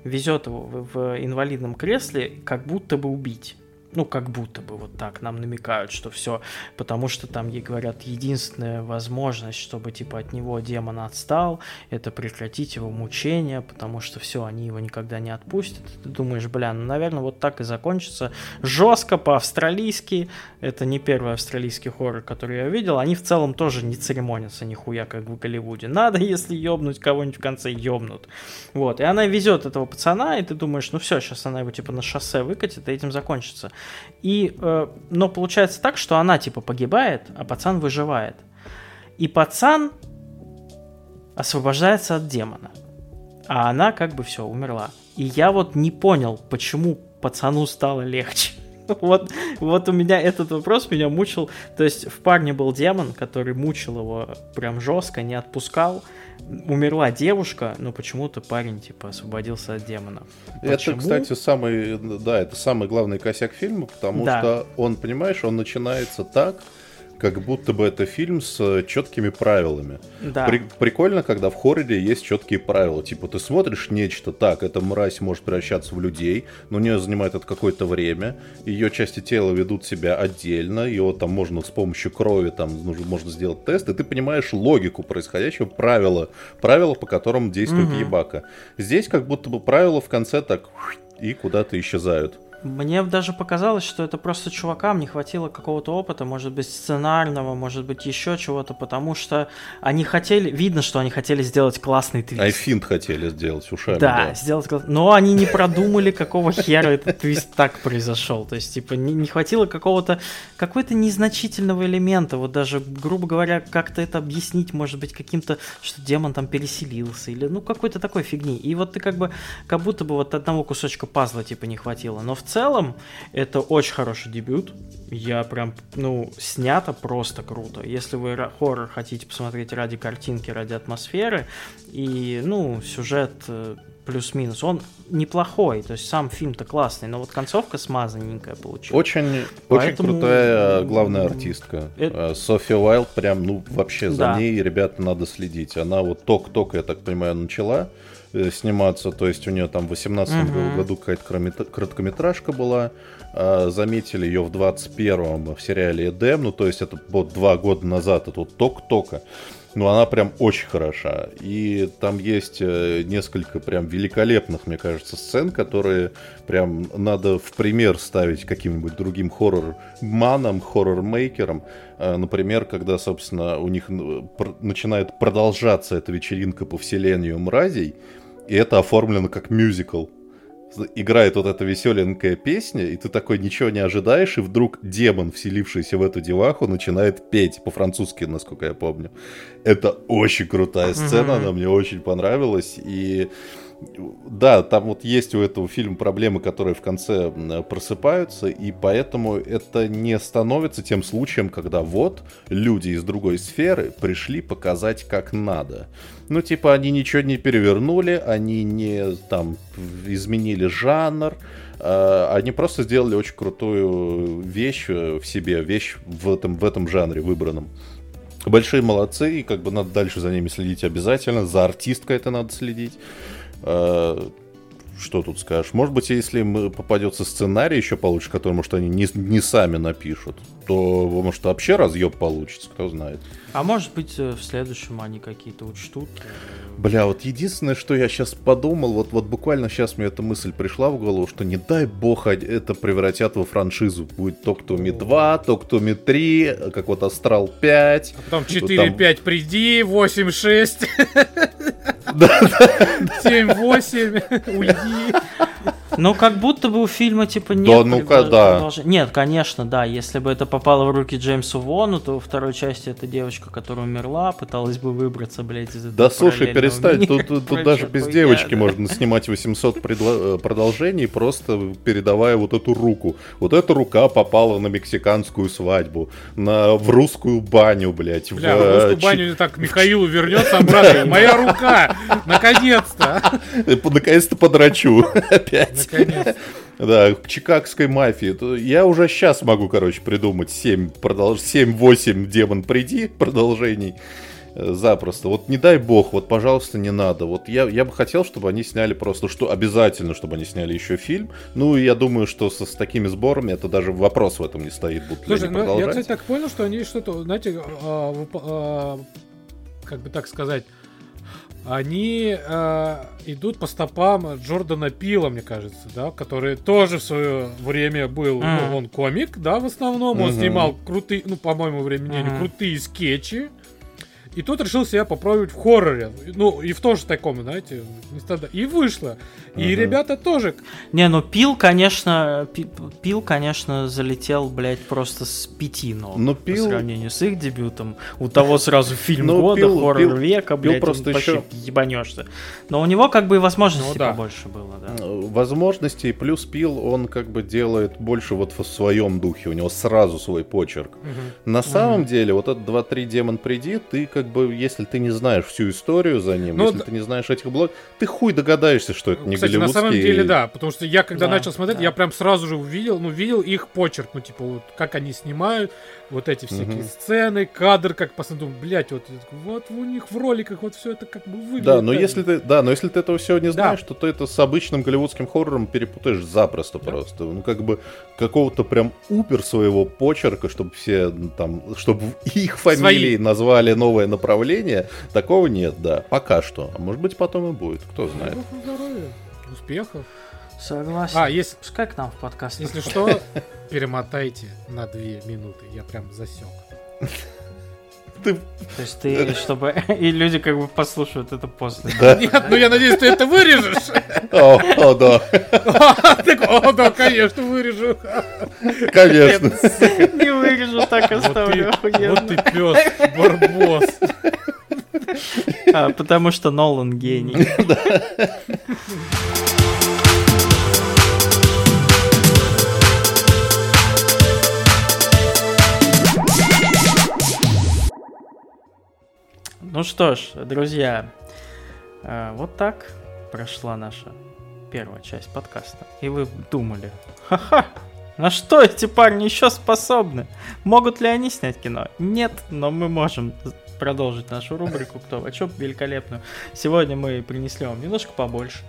везет его в, в инвалидном кресле, как будто бы убить. Ну, как будто бы вот так нам намекают, что все, потому что там ей говорят, единственная возможность, чтобы типа от него демон отстал, это прекратить его мучения, потому что все, они его никогда не отпустят. Ты думаешь, бля, ну, наверное, вот так и закончится. Жестко, по-австралийски. Это не первый австралийский хоррор, который я видел. Они в целом тоже не церемонятся нихуя, как в Голливуде. Надо, если ёбнуть кого-нибудь в конце, ёбнут. Вот, и она везет этого пацана, и ты думаешь, ну все, сейчас она его типа на шоссе выкатит, и этим закончится. И, э, но получается так, что она типа погибает, а пацан выживает. И пацан освобождается от демона. А она как бы все, умерла. И я вот не понял, почему пацану стало легче. [LAUGHS] Вот, вот у меня этот вопрос меня мучил. То есть в парне был демон, который мучил его прям жестко, не отпускал умерла девушка, но почему-то парень, типа, освободился от демона. Почему? Это, кстати, самый, да, это самый главный косяк фильма, потому да. что он, понимаешь, он начинается так, как будто бы это фильм с э, четкими правилами. Да. При, прикольно, когда в хорроре есть четкие правила. Типа, ты смотришь нечто, так, эта мразь может превращаться в людей, но у нее занимает это какое-то время, ее части тела ведут себя отдельно, ее там можно с помощью крови, там, можно сделать тест, и ты понимаешь логику происходящего, правила, правила, по которым действует угу. ебака. Здесь как будто бы правила в конце так и куда-то исчезают. Мне даже показалось, что это просто чувакам не хватило какого-то опыта, может быть, сценарного, может быть, еще чего-то, потому что они хотели, видно, что они хотели сделать классный твист. Айфинт хотели сделать ушами. Да, да. сделать но они не продумали, какого хера этот твист так произошел. То есть, типа, не, не хватило какого-то, какой-то незначительного элемента, вот даже, грубо говоря, как-то это объяснить, может быть, каким-то, что демон там переселился, или, ну, какой-то такой фигни. И вот ты как бы, как будто бы вот одного кусочка пазла, типа, не хватило. Но в целом это очень хороший дебют. Я прям, ну, снято просто круто. Если вы хоррор хотите посмотреть ради картинки, ради атмосферы, и, ну, сюжет э, плюс-минус. Он неплохой, то есть сам фильм-то классный, но вот концовка смазанненькая получилась. Очень, Поэтому... очень крутая главная артистка. Это... Э, София Уайлд, прям, ну, вообще за да. ней, ребята, надо следить. Она вот ток-ток, я так понимаю, начала Э, сниматься, то есть у нее там в 18 uh-huh. году какая-то короткометражка была, а, заметили ее в 21-м в сериале Эдем, ну то есть это вот два года назад, это вот ток-тока, но она прям очень хороша, и там есть э, несколько прям великолепных, мне кажется, сцен, которые прям надо в пример ставить каким-нибудь другим хоррор-манам, хоррор-мейкерам, а, Например, когда, собственно, у них начинает продолжаться эта вечеринка по вселению мразей, и это оформлено как мюзикл. Играет вот эта веселенькая песня, и ты такой ничего не ожидаешь, и вдруг демон, вселившийся в эту деваху, начинает петь по-французски, насколько я помню. Это очень крутая сцена, mm-hmm. она мне очень понравилась, и да, там вот есть у этого фильма проблемы, которые в конце просыпаются, и поэтому это не становится тем случаем, когда вот люди из другой сферы пришли показать как надо. Ну, типа, они ничего не перевернули, они не там изменили жанр, э, они просто сделали очень крутую вещь в себе, вещь в этом, в этом жанре выбранном. Большие молодцы, и как бы надо дальше за ними следить обязательно, за артисткой это надо следить. Э, что тут скажешь? Может быть, если им попадется сценарий еще получше, который, может, они не, не сами напишут, то, может, вообще разъеб получится, кто знает. А может быть, э, в следующем они какие-то учтут. Э, Бля, вот единственное, что я сейчас подумал, вот, вот буквально сейчас мне эта мысль пришла в голову, что не дай бог это превратят во франшизу. Будет то, кто Ми 2, то, кто Ми 3, как вот Астрал 5. А потом 4-5 там... приди, 8-6. 7-8, уйди. ハハハハ! Ну, как будто бы у фильма, типа, нет Да, ну-ка, да. Нет, конечно, да. Если бы это попало в руки Джеймсу Вону, то во второй части эта девочка, которая умерла, пыталась бы выбраться, блядь, из этого Да слушай, перестань, мира. тут, тут- тут даже без хуйня, девочки да. можно снимать 800 предло- э, продолжений, просто передавая вот эту руку. Вот эта рука попала на мексиканскую свадьбу, на, в русскую баню, блядь. Бля, в, в э, русскую чи- баню так Михаилу вернется [LAUGHS] обратно. Моя рука! Наконец-то! э, Наконец-то подрачу [LAUGHS] опять. Наконец. [LAUGHS] Да, к чикагской мафии. Я уже сейчас могу, короче, придумать 7, продолж... 7-8 демон приди продолжений. э, Запросто. Вот не дай бог, вот, пожалуйста, не надо. Вот я, я бы хотел, чтобы они сняли просто, что обязательно, чтобы они сняли еще фильм. Ну, и я думаю, что со, с такими сборами это даже вопрос в этом не стоит. Будут ли Слушай, они ну, я, кстати, так понял, что они что-то, знаете, а, а, как бы так сказать, они а, идут по стопам Джордана Пила, мне кажется, да, который тоже в свое время был, Мгм. ну, он комик, да, в основном, он Мгм. снимал крутые, ну, по моему времени, Мгм. крутые скетчи. И тут решил себя попробовать в хорроре. Ну, и в тоже таком, знаете, не стандарт- И вышло. И Мгм. ребята тоже Не, ну Пил, конечно, Пи- Пил, конечно, залетел, блядь, просто с пяти ног. Ну, По Пил- сравнению с их дебютом. У того сразу [LAUGHS] фильм Ну, года, Пил- хоррор Пил- века, Пил блядь, просто ещё- ебанешься. Но у него как бы и возможностей Ну да. побольше было, да. Э, возможностей плюс пил он как бы делает больше вот в своем духе у него сразу свой почерк на самом деле вот этот 2-3 демон приди ты как бы если ты не знаешь всю историю за ним Ну, если да. ты не знаешь этих блок ты хуй догадаешься что это не Кстати, на голливудский самом деле, да, потому что я когда Да, начал смотреть, да. я прям сразу же увидел, ну, видел их почерк, ну, типа, вот, как они снимают, вот эти всякие Мгм. сцены, кадр, как посмотрю, блять, вот, вот у них в роликах вот все это как бы выглядит. да, но если же». ты, да, но если ты этого всего не Да. знаешь, то ты это с обычным голливудским хоррором перепутаешь запросто просто. Ну, как бы какого-то прям упер своего почерка, чтобы все там, чтобы их фамилии Свои. назвали новое направление, такого нет, да, пока что. А может быть потом и будет, кто знает. Здоровья, успехов. Согласен. А, если, Пускай к нам в подкаст. если что, [LAUGHS] перемотайте на две минуты, я прям засек. Ты, То есть ты, чтобы... [LAUGHS] И люди как бы послушают это после. да, Нет, ну я надеюсь, ты это вырежешь. о, о, да, [LAUGHS] О, да, конечно, вырежу. конечно. Не вырежу, так оставлю. вот ты пес, барбос. А, Потому что Нолан гений. Ну что ж, друзья, э, вот так прошла наша первая часть подкаста. И вы думали, ха-ха, на что эти парни еще способны? Могут ли они снять кино? Нет, но мы можем продолжить нашу рубрику «Кто о чем?» великолепную. Сегодня мы принесли вам немножко побольше.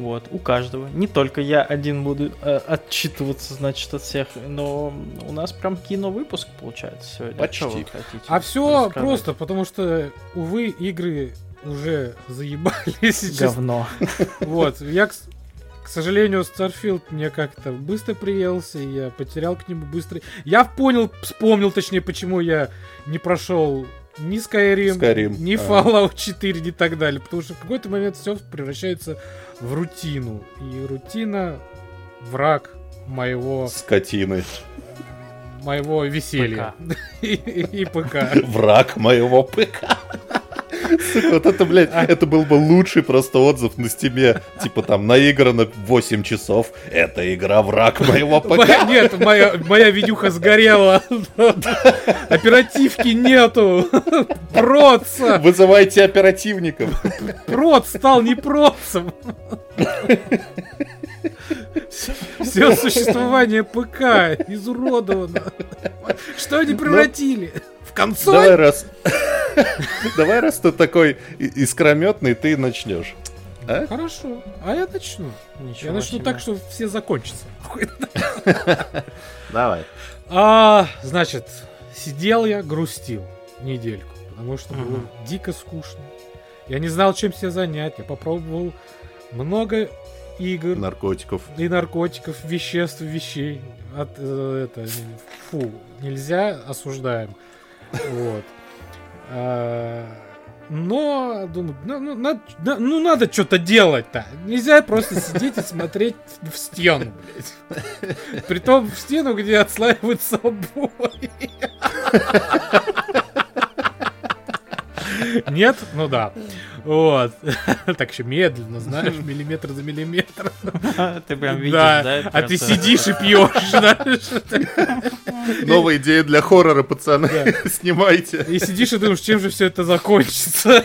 Вот, у каждого. Не только я один буду э, отчитываться, значит, от всех, но у нас прям кино-выпуск получается сегодня. Почти. Что вы хотите А все рассказать? просто, потому что, увы, игры уже заебали [LAUGHS] сейчас. Говно. Вот, я, к, с- к сожалению, Starfield мне как-то быстро приелся, и я потерял к нему быстро. Я понял, вспомнил, точнее, почему я не прошел ни Skyrim, Skyrim, ни. Fallout 4, ни так далее, потому что в какой-то момент все превращается в рутину, и рутина враг моего Скотины. моего веселья [LAUGHS] и, и- и ПК. Враг моего ПК. Сука, вот это, блядь, это был бы лучший просто отзыв на Steam е. Типа там, наиграно 8 часов. Это игра враг моего ПК. Нет, моя, моя видюха сгорела. Оперативки нету. Проца. Вызывайте оперативников. Проц стал не процем. Все существование ПК изуродовано. Что они превратили? В Давай консоль? раз... [LAUGHS] Давай раз ты такой искрометный, ты начнешь. А? Хорошо. А я начну. Ничего Я начну себе. так, что все закончатся. [LAUGHS] Давай. А, значит, сидел я, грустил недельку, потому что было дико скучно. Я не знал, чем себя занять. Я попробовал много игр Наркотиков. и наркотиков, веществ, вещей. От, э, это, фу, нельзя, осуждаем. Вот. А, Но, думаю, ну, ну, надо, на- ну, надо что-то делать-то. Нельзя просто сидеть и смотреть в стену, блядь. Притом в стену, где отслаиваются обои. Нет? Ну да. Вот. [LAUGHS] Так еще медленно, знаешь, [LAUGHS] миллиметр за миллиметром. [LAUGHS] Ты прям видишь, Да, а ты сидишь и пьешь, знаешь. Новая идея для хоррора, пацаны. Снимайте. И сидишь и думаешь, чем же все это закончится.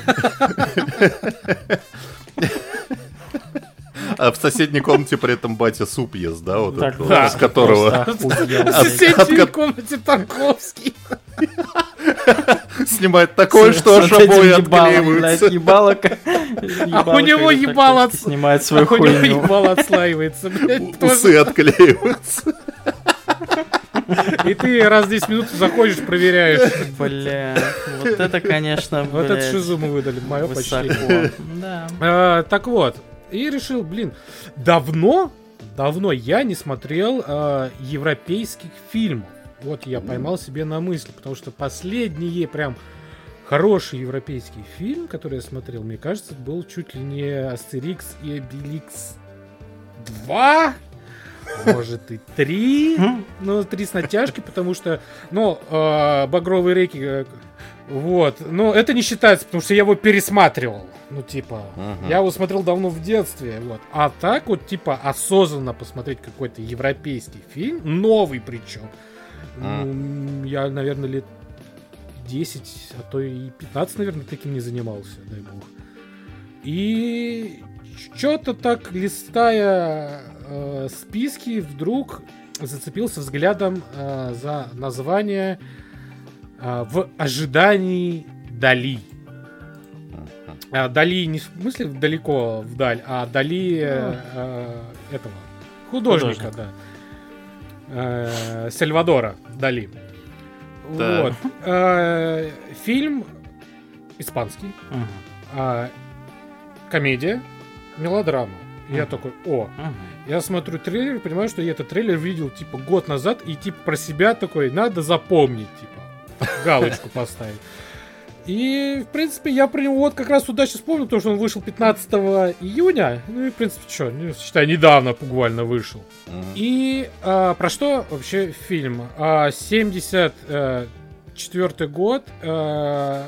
А в соседней комнате при этом батя суп ест, да? Вот Так, это, да. с которого [LAUGHS] В соседней комнате Тарковский. [LAUGHS] снимает такое, что аж обои отклеиваются. ебало ка- [LAUGHS] А у него ебало Снимает А свою у него хуйню. ебало отслаивается. Усы отклеиваются. И ты раз в 10 минут заходишь, проверяешь. Бля, вот это, конечно, Вот это шизу мы выдали, мое почти. Да. Так вот, и решил, блин, давно, давно я не смотрел а, европейских фильмов. Вот я поймал себе на мысли, потому что последние прям хороший европейский фильм, который я смотрел, мне кажется, был чуть ли не Астерикс и Обеликс 2, может и 3, М? ну, 3 с натяжкой, потому что, ну, э, Багровые реки, э, вот, но это не считается, потому что я его пересматривал, ну, типа, Мгм. я его смотрел давно в детстве, вот, а так вот, типа, осознанно посмотреть какой-то европейский фильм, новый причем, ну, я, наверное, лет 10, а то и 15, наверное, таким не занимался, дай бог. И что-то так, листая э, списки, вдруг зацепился взглядом э, за название «В ожидании Дали». А, Дали не в смысле далеко вдаль, а Дали э, э, этого художника, Художник. да. Э, Сальвадора Дали. Да. Вот. Э, Фильм испанский, Мгм. а, комедия, мелодрама. И Я такой, о, Мгм. я смотрю трейлер, понимаю, что я этот трейлер видел типа год назад, и типа про себя такой, надо запомнить, типа, галочку поставить. И, в принципе, я про него вот как раз удачно вспомнил, потому что он вышел 15 июня. Ну и, в принципе, что, считай, недавно буквально вышел. Мгм. И а, про что вообще фильм? А, 74 год, а,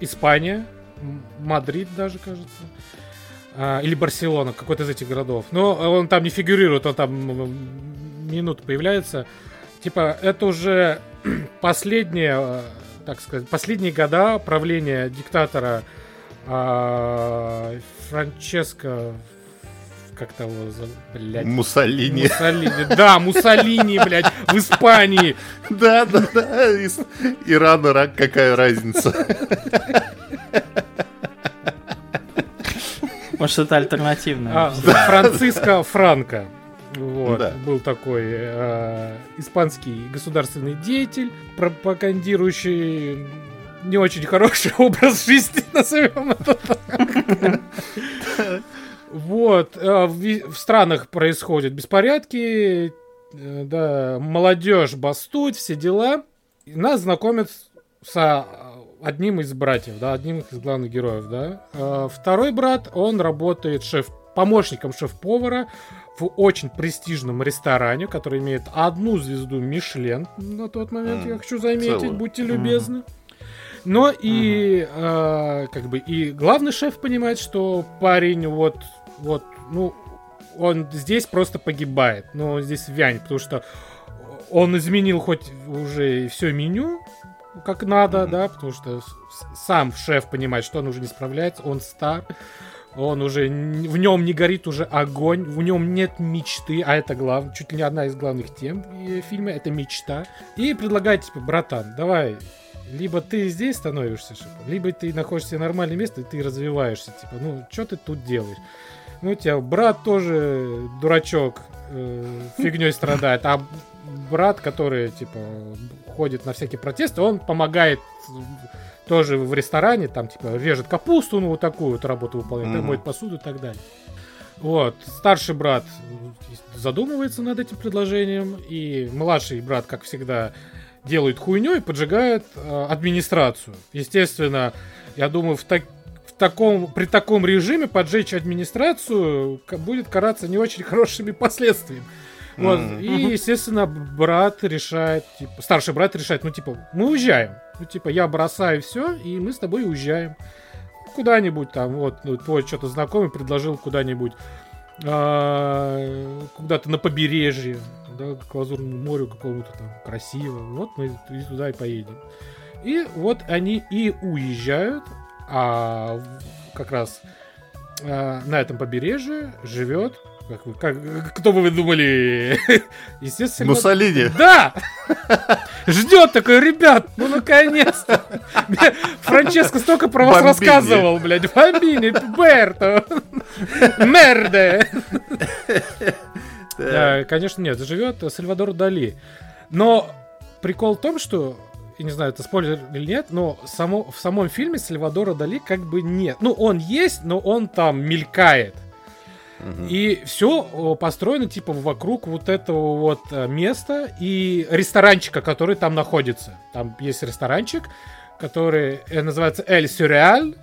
Испания, Мадрид даже, кажется. А, или Барселона, какой-то из этих городов. Но он там не фигурирует, он там м, минуту появляется. Типа, это уже [CLEARS THROAT] последние, э, так сказать, последние года правления диктатора а, Франческо, как того, блядь, Муссолини. Муссолини. Да, Муссолини, блядь, в Испании. [LAUGHS] Да, да, да. Иран, Ирак, какая разница? Может, это альтернативное. А, Франциско Франко. Вот, Да. был такой э, испанский государственный деятель, пропагандирующий не очень хороший [LAUGHS] образ жизни, назовем это так. Вот, э, в, странах происходят беспорядки, э, да, молодежь бастует, все дела. И нас знакомят с одним из братьев, да, одним из главных героев, да. Э, Второй брат, он работает шеф, помощником шеф-повара в очень престижном ресторане, который имеет одну звезду Мишлен на тот момент, М, я хочу заметить, целую. будьте любезны. Но и э, как бы и главный шеф понимает, что парень вот вот ну он здесь просто погибает, но он здесь вянет, потому что он изменил хоть уже все меню как надо, Мгм. да, потому что сам шеф понимает, что он уже не справляется, он стар, он уже в нем не горит уже огонь, в нем нет мечты, а это главное, чуть ли не одна из главных тем э, фильма, это мечта. И предлагает типа, братан, давай, либо ты здесь становишься либо ты находишься в нормальном месте, и ты развиваешься, типа, ну, что ты тут делаешь? Ну, у тебя брат тоже дурачок, фигней страдает, а брат, который, типа, ходит на всякие протесты, он помогает э, тоже в ресторане, там, типа, режет капусту, ну, вот такую вот работу выполняет, Мгм. моет посуду и так далее. Вот, старший брат задумывается над этим предложением, и младший брат, как всегда, делают хуйню и поджигают э, администрацию. Естественно, я думаю, в, так, в таком, при таком режиме поджечь администрацию будет караться не очень хорошими [LAUGHS] последствиями. Вот. И, естественно, брат решает, типа, старший брат решает, ну, типа, мы уезжаем. Ну, типа, я бросаю все, и мы с тобой уезжаем. Куда-нибудь там, вот, ну, твой что-то знакомый предложил куда-нибудь а, куда-то на побережье, да, к Лазурному морю какому-то там красиво. Вот мы и туда и поедем. И вот они и уезжают, а как раз а, на этом побережье живет как вы, как, кто бы вы думали? [LAUGHS] Естественно. Муссолини. Да! [LAUGHS] Ждет такой, ребят, ну наконец-то. [LAUGHS] Франческо столько про вас Бомбини. рассказывал, блядь. Бомбини, Берто, Мерде. Да, конечно, нет, живет Сальвадор Дали. Но прикол в том, что, я не знаю, это спойлер или нет, но само, в самом фильме Сальвадора Дали как бы нет. Ну, он есть, но он там мелькает. И все построено типа вокруг вот этого вот э, места и ресторанчика, который там находится. Там есть ресторанчик, который э, называется Эль Сюрреаль,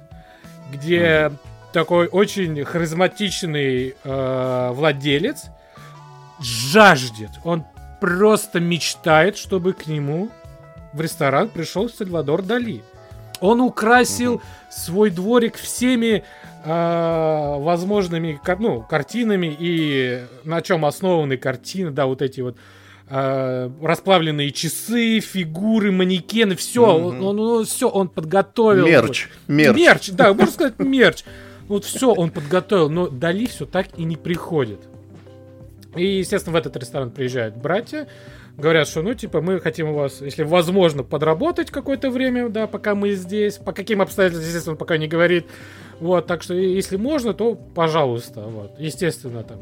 где такой очень харизматичный э, владелец жаждет. Он просто мечтает, чтобы к нему в ресторан пришел Сальвадор Дали. Он украсил свой дворик всеми э, возможными ну, картинами и на чем основаны картины, да, вот эти вот э, расплавленные часы, фигуры, манекены, все, Мгм. он, он, все, он подготовил. Мерч. Мерч. Мерч, да, можно сказать мерч. Вот все он подготовил, но Дали все так и не приходит. И, естественно, в этот ресторан приезжают братья, говорят, что, ну, типа, мы хотим у вас, если возможно, подработать какое-то время, да, пока мы здесь, по каким обстоятельствам, естественно, пока не говорит. Вот, так что, если можно, то, пожалуйста, вот. Естественно, там,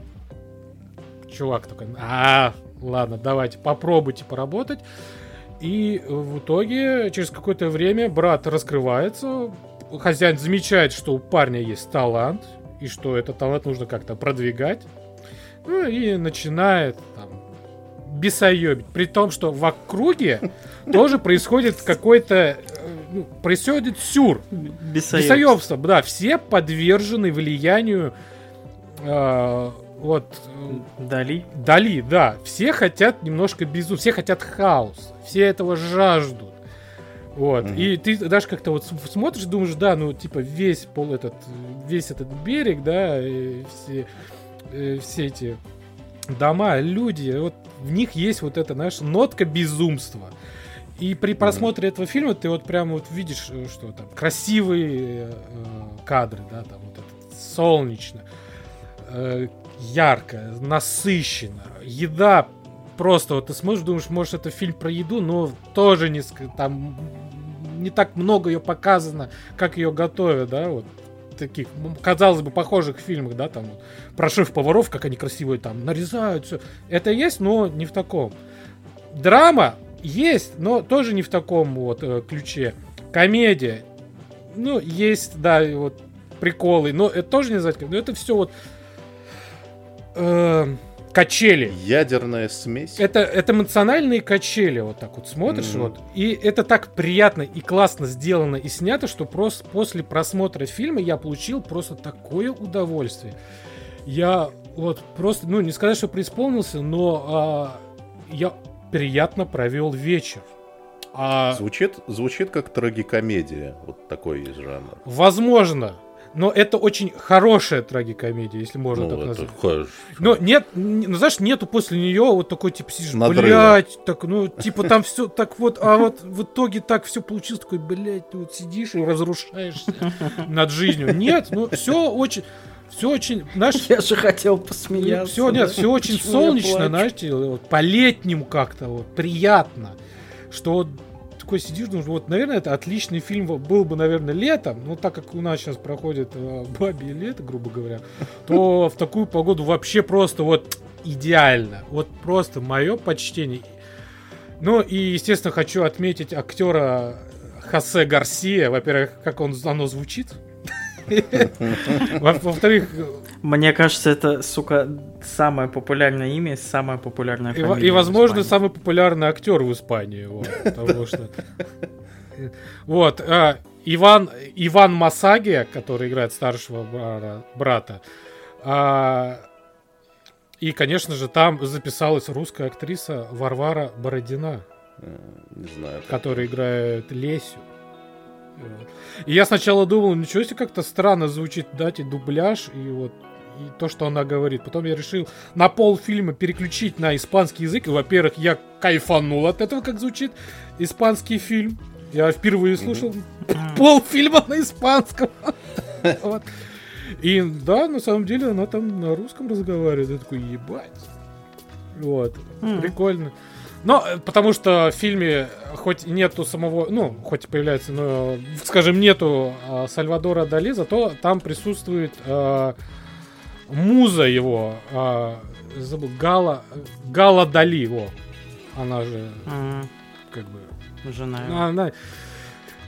чувак такой, а, ладно, давайте, попробуйте поработать. И в итоге, через какое-то время, брат раскрывается, хозяин замечает, что у парня есть талант, и что этот талант нужно как-то продвигать. Ну и начинает там бесоебить. При том, что в округе тоже происходит какой-то... э, ну, происходит сюр. Бесоебство, да. Все подвержены влиянию э, вот э, Дали. Дали, да. Все хотят немножко безумия, все хотят хаос, все этого жаждут. Вот. Мгм. И ты даже как-то вот смотришь, думаешь, да, ну, типа, весь пол этот, весь этот берег, да, и все, э, все эти дома, люди, вот в них есть вот эта, знаешь, нотка безумства. И при просмотре этого фильма ты вот прям вот видишь, э, что там красивые э, кадры, да, там вот это солнечно, э, ярко, насыщенно, еда просто вот ты смотришь, думаешь, может это фильм про еду, но тоже не там не так много ее показано, как ее готовят, да, вот таких, казалось бы, похожих фильмах, да, там вот, про шеф-поваров, как они красиво там нарезают, все. Это есть, но не в таком. Драма есть, но тоже не в таком вот э, ключе. Комедия, ну, есть, да, вот приколы, но это тоже не назвать, но это все вот э, качели. Ядерная смесь. Это, это эмоциональные качели, вот так вот смотришь, Мгм. вот. И это так приятно и классно сделано и снято, что просто после просмотра фильма я получил просто такое удовольствие. Я вот просто, ну, не сказать, что преисполнился, но а, я приятно провел вечер. А, Звучит, звучит как трагикомедия. Вот такой есть жанр. возможно, но это очень хорошая трагикомедия, если можно Ну, так это назвать. х- Но нет, ну знаешь, нету после нее вот такой типа сидишь, блядь, так, ну, типа там все так вот, а вот в итоге так все получилось, такой, блядь, ты вот сидишь и разрушаешься над жизнью. Нет, ну все очень, все очень, знаешь, Я же хотел посмеяться. все, нет, все очень Почему солнечно, знаете, вот, по-летнему как-то, вот, приятно, что вот такой сидишь, думаешь, вот, наверное, это отличный фильм был бы, наверное, летом, но так как у нас сейчас проходит э, [LAUGHS] бабье лето, грубо говоря, то [LAUGHS] в такую погоду вообще просто вот идеально, вот просто мое почтение. Ну и, естественно, хочу отметить актера Хосе Гарсия, во-первых, как он, оно звучит, [LAUGHS] Во-вторых, Мне кажется, это, сука, самое популярное имя, и, во- фамилия. и, возможно, самый популярный актер в Испании. Потому что... [LAUGHS] Вот, а, Иван, Иван Масаги, который играет старшего бра- брата, а, и, конечно же, там записалась русская актриса Варвара Бородина. Э, Не знаю. который играет Лесю. И я сначала думал, ничего себе, как-то странно звучит, дать и дубляж, и вот и то, что она говорит. Потом я решил на полфильма переключить на испанский язык. И, во-первых, я кайфанул от этого, как звучит испанский фильм. Я впервые слушал полфильма на испанском. [LAUGHS] Вот. И да, на самом деле она там на русском разговаривает. Я такой, ебать. Вот. М. Прикольно. Но, э, потому что в фильме хоть нету самого, ну, хоть и появляется, но, скажем, нету а, Сальвадора Дали, зато там присутствует а, муза его, а, забыл, Гала, Гала Дали, его. Она же, М, как бы, Жена. ну, она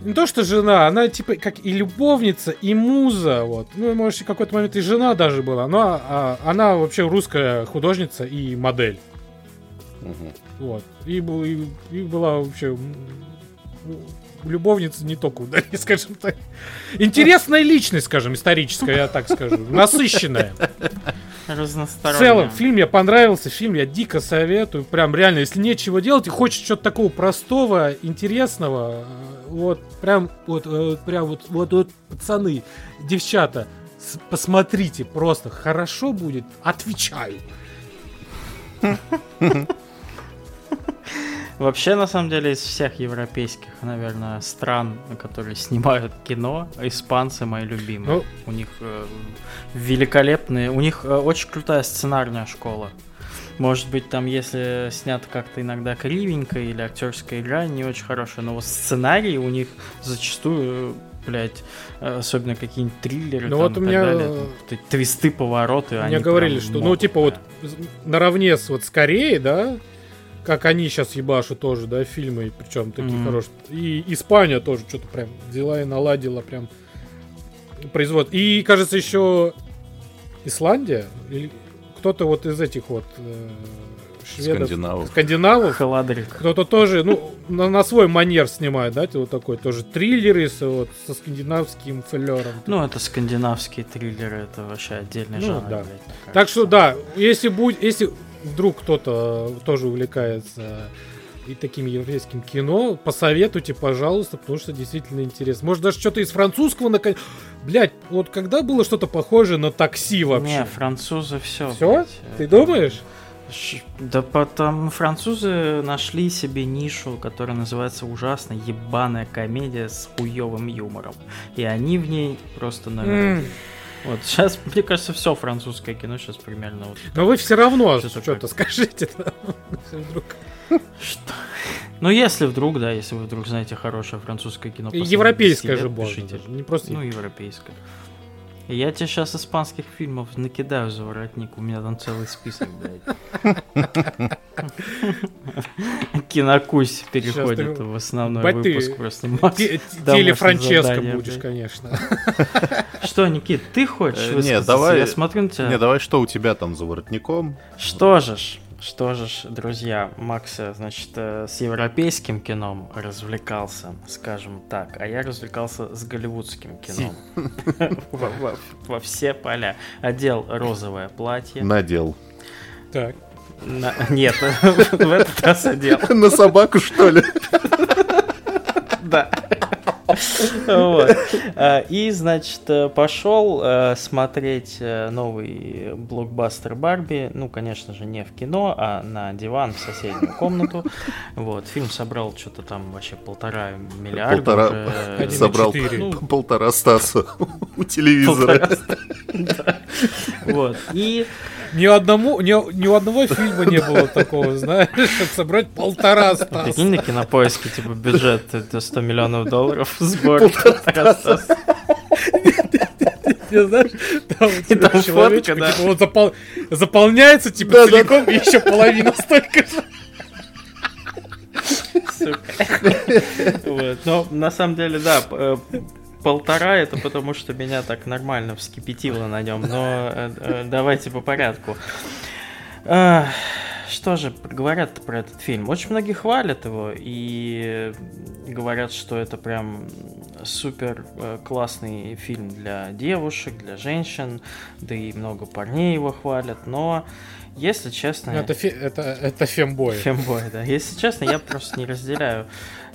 не то что жена, она типа как и любовница, и муза, вот. Ну, может, в какой-то момент и жена даже была, но а, она вообще русская художница и модель. Мгм. Вот. И, был- и- и была вообще любовница не только у Дали, [LAUGHS] скажем так. Интересная личность, скажем, историческая, я так скажу. Насыщенная. В Разносторонняя. целом, фильм мне понравился, фильм я дико советую. Прям реально, если нечего делать и хочешь что-то такого простого, интересного, э, вот прям вот, э, прям вот, вот, вот, пацаны, девчата, посмотрите, просто хорошо будет, отвечаю. [LAUGHS] Вообще, на самом деле, из всех европейских, наверное, стран, которые снимают кино, испанцы мои любимые. Ну. У них э, великолепные, у них э, очень крутая сценарная школа. Может быть, там, если снято как-то иногда кривенько или актерская игра не очень хорошая, но вот сценарий у них зачастую, блядь, э, особенно какие-нибудь триллеры Ну там вот у меня, далее, э, там твисты, повороты. Мне говорили, что, ну, могут, типа, вот да. з- наравне с вот с Кореей, да, как они сейчас ебашут тоже, да, фильмы, причем такие Мгм. хорошие. И Испания тоже что-то прям взяла и наладила прям производ. И, кажется, еще Исландия, или кто-то вот из этих вот э, шведов, Скандинавов. скандинавов, Халадрик. кто-то тоже, ну, на, на свой манер снимает, да, вот такой тоже триллеры с, вот, со скандинавским флером. Ну, это скандинавские триллеры, это вообще отдельный Ну, жанр. да. блядь, Так что да, если будет, если вдруг кто-то тоже увлекается и таким европейским кино, посоветуйте, пожалуйста, потому что действительно интересно. Может даже что-то из французского наконец. Блять, вот когда было что-то похожее на такси вообще? Не, французы все. Все? Ты думаешь? Да потом французы нашли себе нишу, которая называется ужасно ебаная комедия с хуевым юмором. И они в ней просто номер М, один. Вот сейчас, мне кажется, все французское кино сейчас примерно вот Но вы все равно Что-то скажите. [LAUGHS] вдруг. что. Ну, если вдруг, да, если вы вдруг знаете хорошее французское кино. Европейское 10 же даже, Не просто. Ну, европейское. Я тебе сейчас испанских фильмов накидаю за воротник, у меня там целый список, блядь. [LAUGHS] Кинокусь переходит в основной выпуск просто. Макс, Те- те- домашнее Телефранческо задание, будешь, конечно. [LAUGHS] Что, Никит, ты хочешь Э, нет, давай- Я смотрю на тебя. Не, давай, что у тебя там за воротником? Что же ж, что же ж, друзья, Макс, э, значит, э, с европейским кином развлекался, скажем так, а я развлекался с голливудским кином. [LAUGHS] Во- все поля. Одел розовое платье. Надел. Так. Нет, [LAUGHS] в этот раз одел. На собаку, что ли? [LAUGHS] Да. Вот. А, И, значит, э, пошел э, смотреть э, новый блокбастер Барби. Ну, конечно же, не в кино, а на диван в соседнюю комнату. Вот. Фильм собрал что-то там вообще полтора миллиарда. Полтора [LAUGHS] собрал. Ну, [LAUGHS] полтора Стаса у телевизора. Да. Вот. И Ни одному, ни, ни у одного фильма не было такого, знаешь, чтобы собрать полтора стаса. прикинь, на кинопоиске, типа, бюджет это 100 миллионов долларов [LAUGHS] сбор. полтора Стаса. Не знаешь, там, там человечек, фотка, да. типа, он запол- заполняется, типа, Да, да, целиком, и еще половина столько же. Сука. Вот. Но на самом деле, да, э, полтора, это потому что меня так нормально вскипятило на нем. Но э, э, давайте по порядку. А, что же говорят про этот фильм? Очень многие хвалят его и говорят, что это прям супер э, классный фильм для девушек, для женщин, да и много парней его хвалят, но если честно... Ну, это, фе- это, это фембой. Фембой, да. Если честно, я просто не разделяю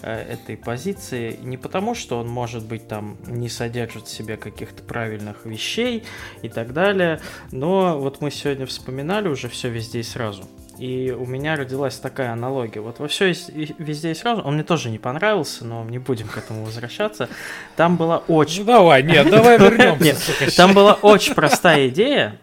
этой позиции. Не потому, что он, может быть, там не содержит в себе каких-то правильных вещей и так далее. Но вот мы сегодня вспоминали уже все везде и сразу. И у меня родилась такая аналогия. Вот во все везде и сразу. Он мне тоже не понравился, но не будем к этому возвращаться. Там была очень... Ну давай, нет, давай [LAUGHS] вернемся. Там была очень простая идея,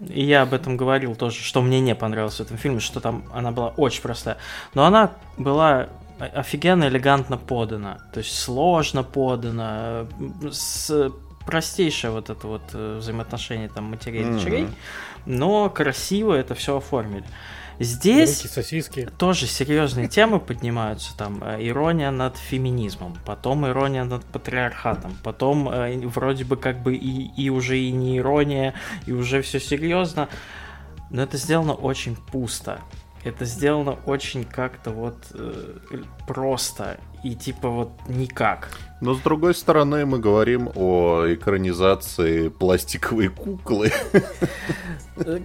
и я об этом говорил тоже, что мне не понравилось в этом фильме, что там она была очень простая. Но она была офигенно элегантно подана. То есть сложно подана, с простейшее вот это вот э, взаимоотношение там матерей и дочерей, mm-hmm. но красиво это все оформили. Здесь Руки, сосиски. тоже серьезные темы поднимаются, там э, ирония над феминизмом, потом ирония над патриархатом, потом э, вроде бы как бы и, и уже и не ирония, и уже все серьезно, но это сделано очень пусто. Это сделано очень как-то вот э, просто и типа вот никак. Но с другой стороны, мы говорим о экранизации пластиковой куклы.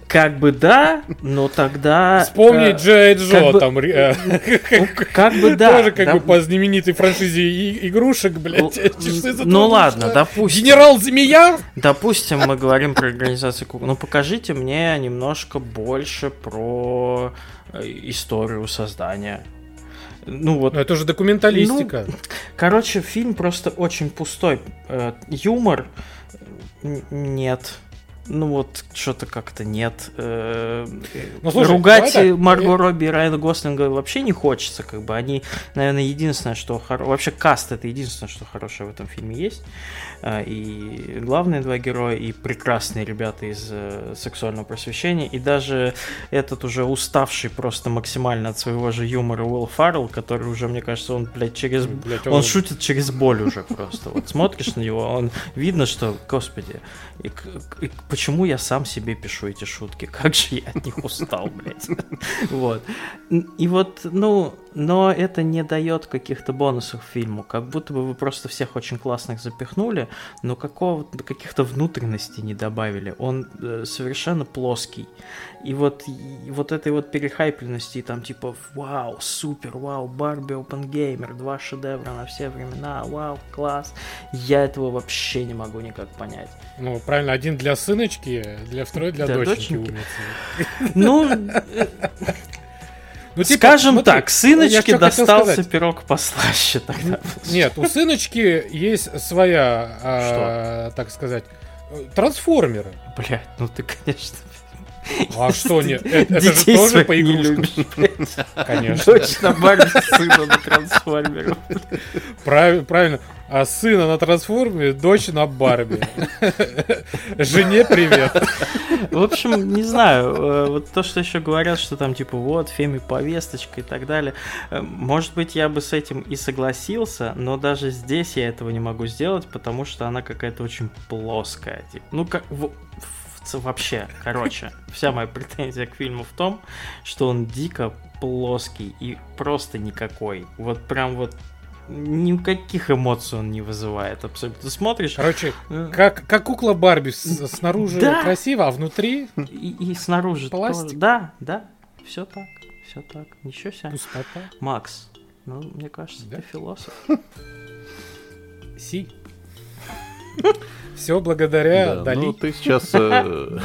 Как бы да, но тогда... Вспомнить Джей Джо там... Э, как бы да. Тоже как бы по знаменитой франшизе игрушек, блядь. Ну ладно, допустим. Генерал Змея? Допустим, мы говорим про экранизацию кукол. Ну покажите мне немножко больше про э, историю создания ну вот. Но это же документалистика. Ну, короче, фильм просто очень пустой. Э, юмор нет. Ну вот, что-то как-то нет. Э, ну, слушай, Ругать Марго Робби и Райана Гослинга вообще не хочется. Как бы они, наверное, единственное, что хоро... вообще каст это единственное, что хорошее в этом фильме есть. А, и главные два героя, и прекрасные ребята из э, сексуального просвещения, и даже этот уже уставший просто максимально от своего же юмора Уилл Фаррелл, который уже, мне кажется, он, блядь, через... Блядь, он... он шутит через боль уже просто. Вот смотришь на него, он видно, что, господи, и, и почему я сам себе пишу эти шутки? Как же я от них устал, блядь. Вот. И вот, ну, но это не дает каких-то бонусов фильму. Как будто бы вы просто всех очень классных запихнули, но какого каких-то внутренностей не добавили. Он э, совершенно плоский. И вот, и вот этой вот перехайпленности, там типа, вау, супер, вау, Барби Опенгеймер, два шедевра на все времена, вау, класс. Я этого вообще не могу никак понять. Ну, правильно, один для сыночки, для второй для, для доченьки. доченьки. Ну, [LAUGHS] ну, типа, Скажем смотри, так, сыночке достался пирог послаще тогда. Нет, у сыночки есть своя, а, так сказать, трансформеры. Блять, ну ты, конечно, а что нет? Это, это же тоже по игрушкам. Конечно. Точно, Барби сына на трансформерах. Правильно, правильно. А сына на трансформере, дочь на Барби. Жене привет. В общем, не знаю, э, вот то, что еще говорят, что там типа вот, Феми повесточка и так далее. Э, может быть, я бы с этим и согласился, но даже здесь я этого не могу сделать, потому что она какая-то очень плоская. Типа, ну, как вообще, короче, вся моя претензия к фильму в том, что он дико плоский и просто никакой. Вот прям вот никаких эмоций он не вызывает абсолютно. Ты смотришь... Короче, э, как, как кукла Барби [LAUGHS] снаружи да. красиво, а внутри... И, и снаружи пластик. Тоже. Да, да, все так, все так. Ничего себе. Пустота. Макс, ну, мне кажется, да? ты философ. Си. [LAUGHS] Все благодаря да, Дали. Ну, ты сейчас... Э,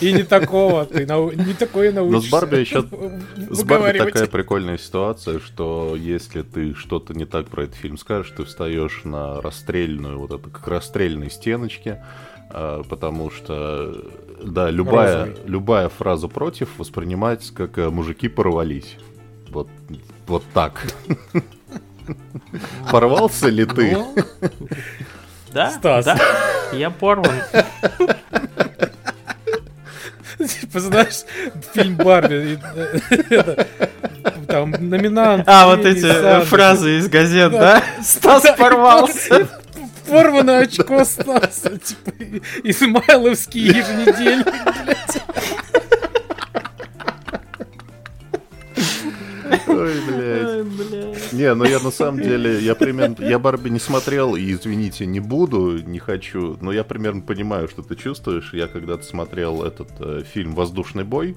и не такого, ты не такое научишься. Но с Барби еще... [LAUGHS] С Барби такая прикольная ситуация, что если ты что-то не так про этот фильм скажешь, ты встаешь на расстрельную, вот это как расстрельной стеночке, а, потому что, да, любая, любая фраза против воспринимается как э, «мужики порвались». Вот, вот так. [LAUGHS] Порвался ли ты? Да? Стас. Да, я порван. Типа, знаешь, фильм Барби, э, там номинант. А, вот эти фразы из газет, да? Стас порвался. Порванное очко Стаса, типа, измайловский еженедельник, блядь. [LAUGHS] Ой, блядь. Не, ну я на самом деле, я примерно, я Барби не смотрел, и извините, не буду, не хочу, но я примерно понимаю, что ты чувствуешь. Я когда-то смотрел этот э, фильм «Воздушный бой»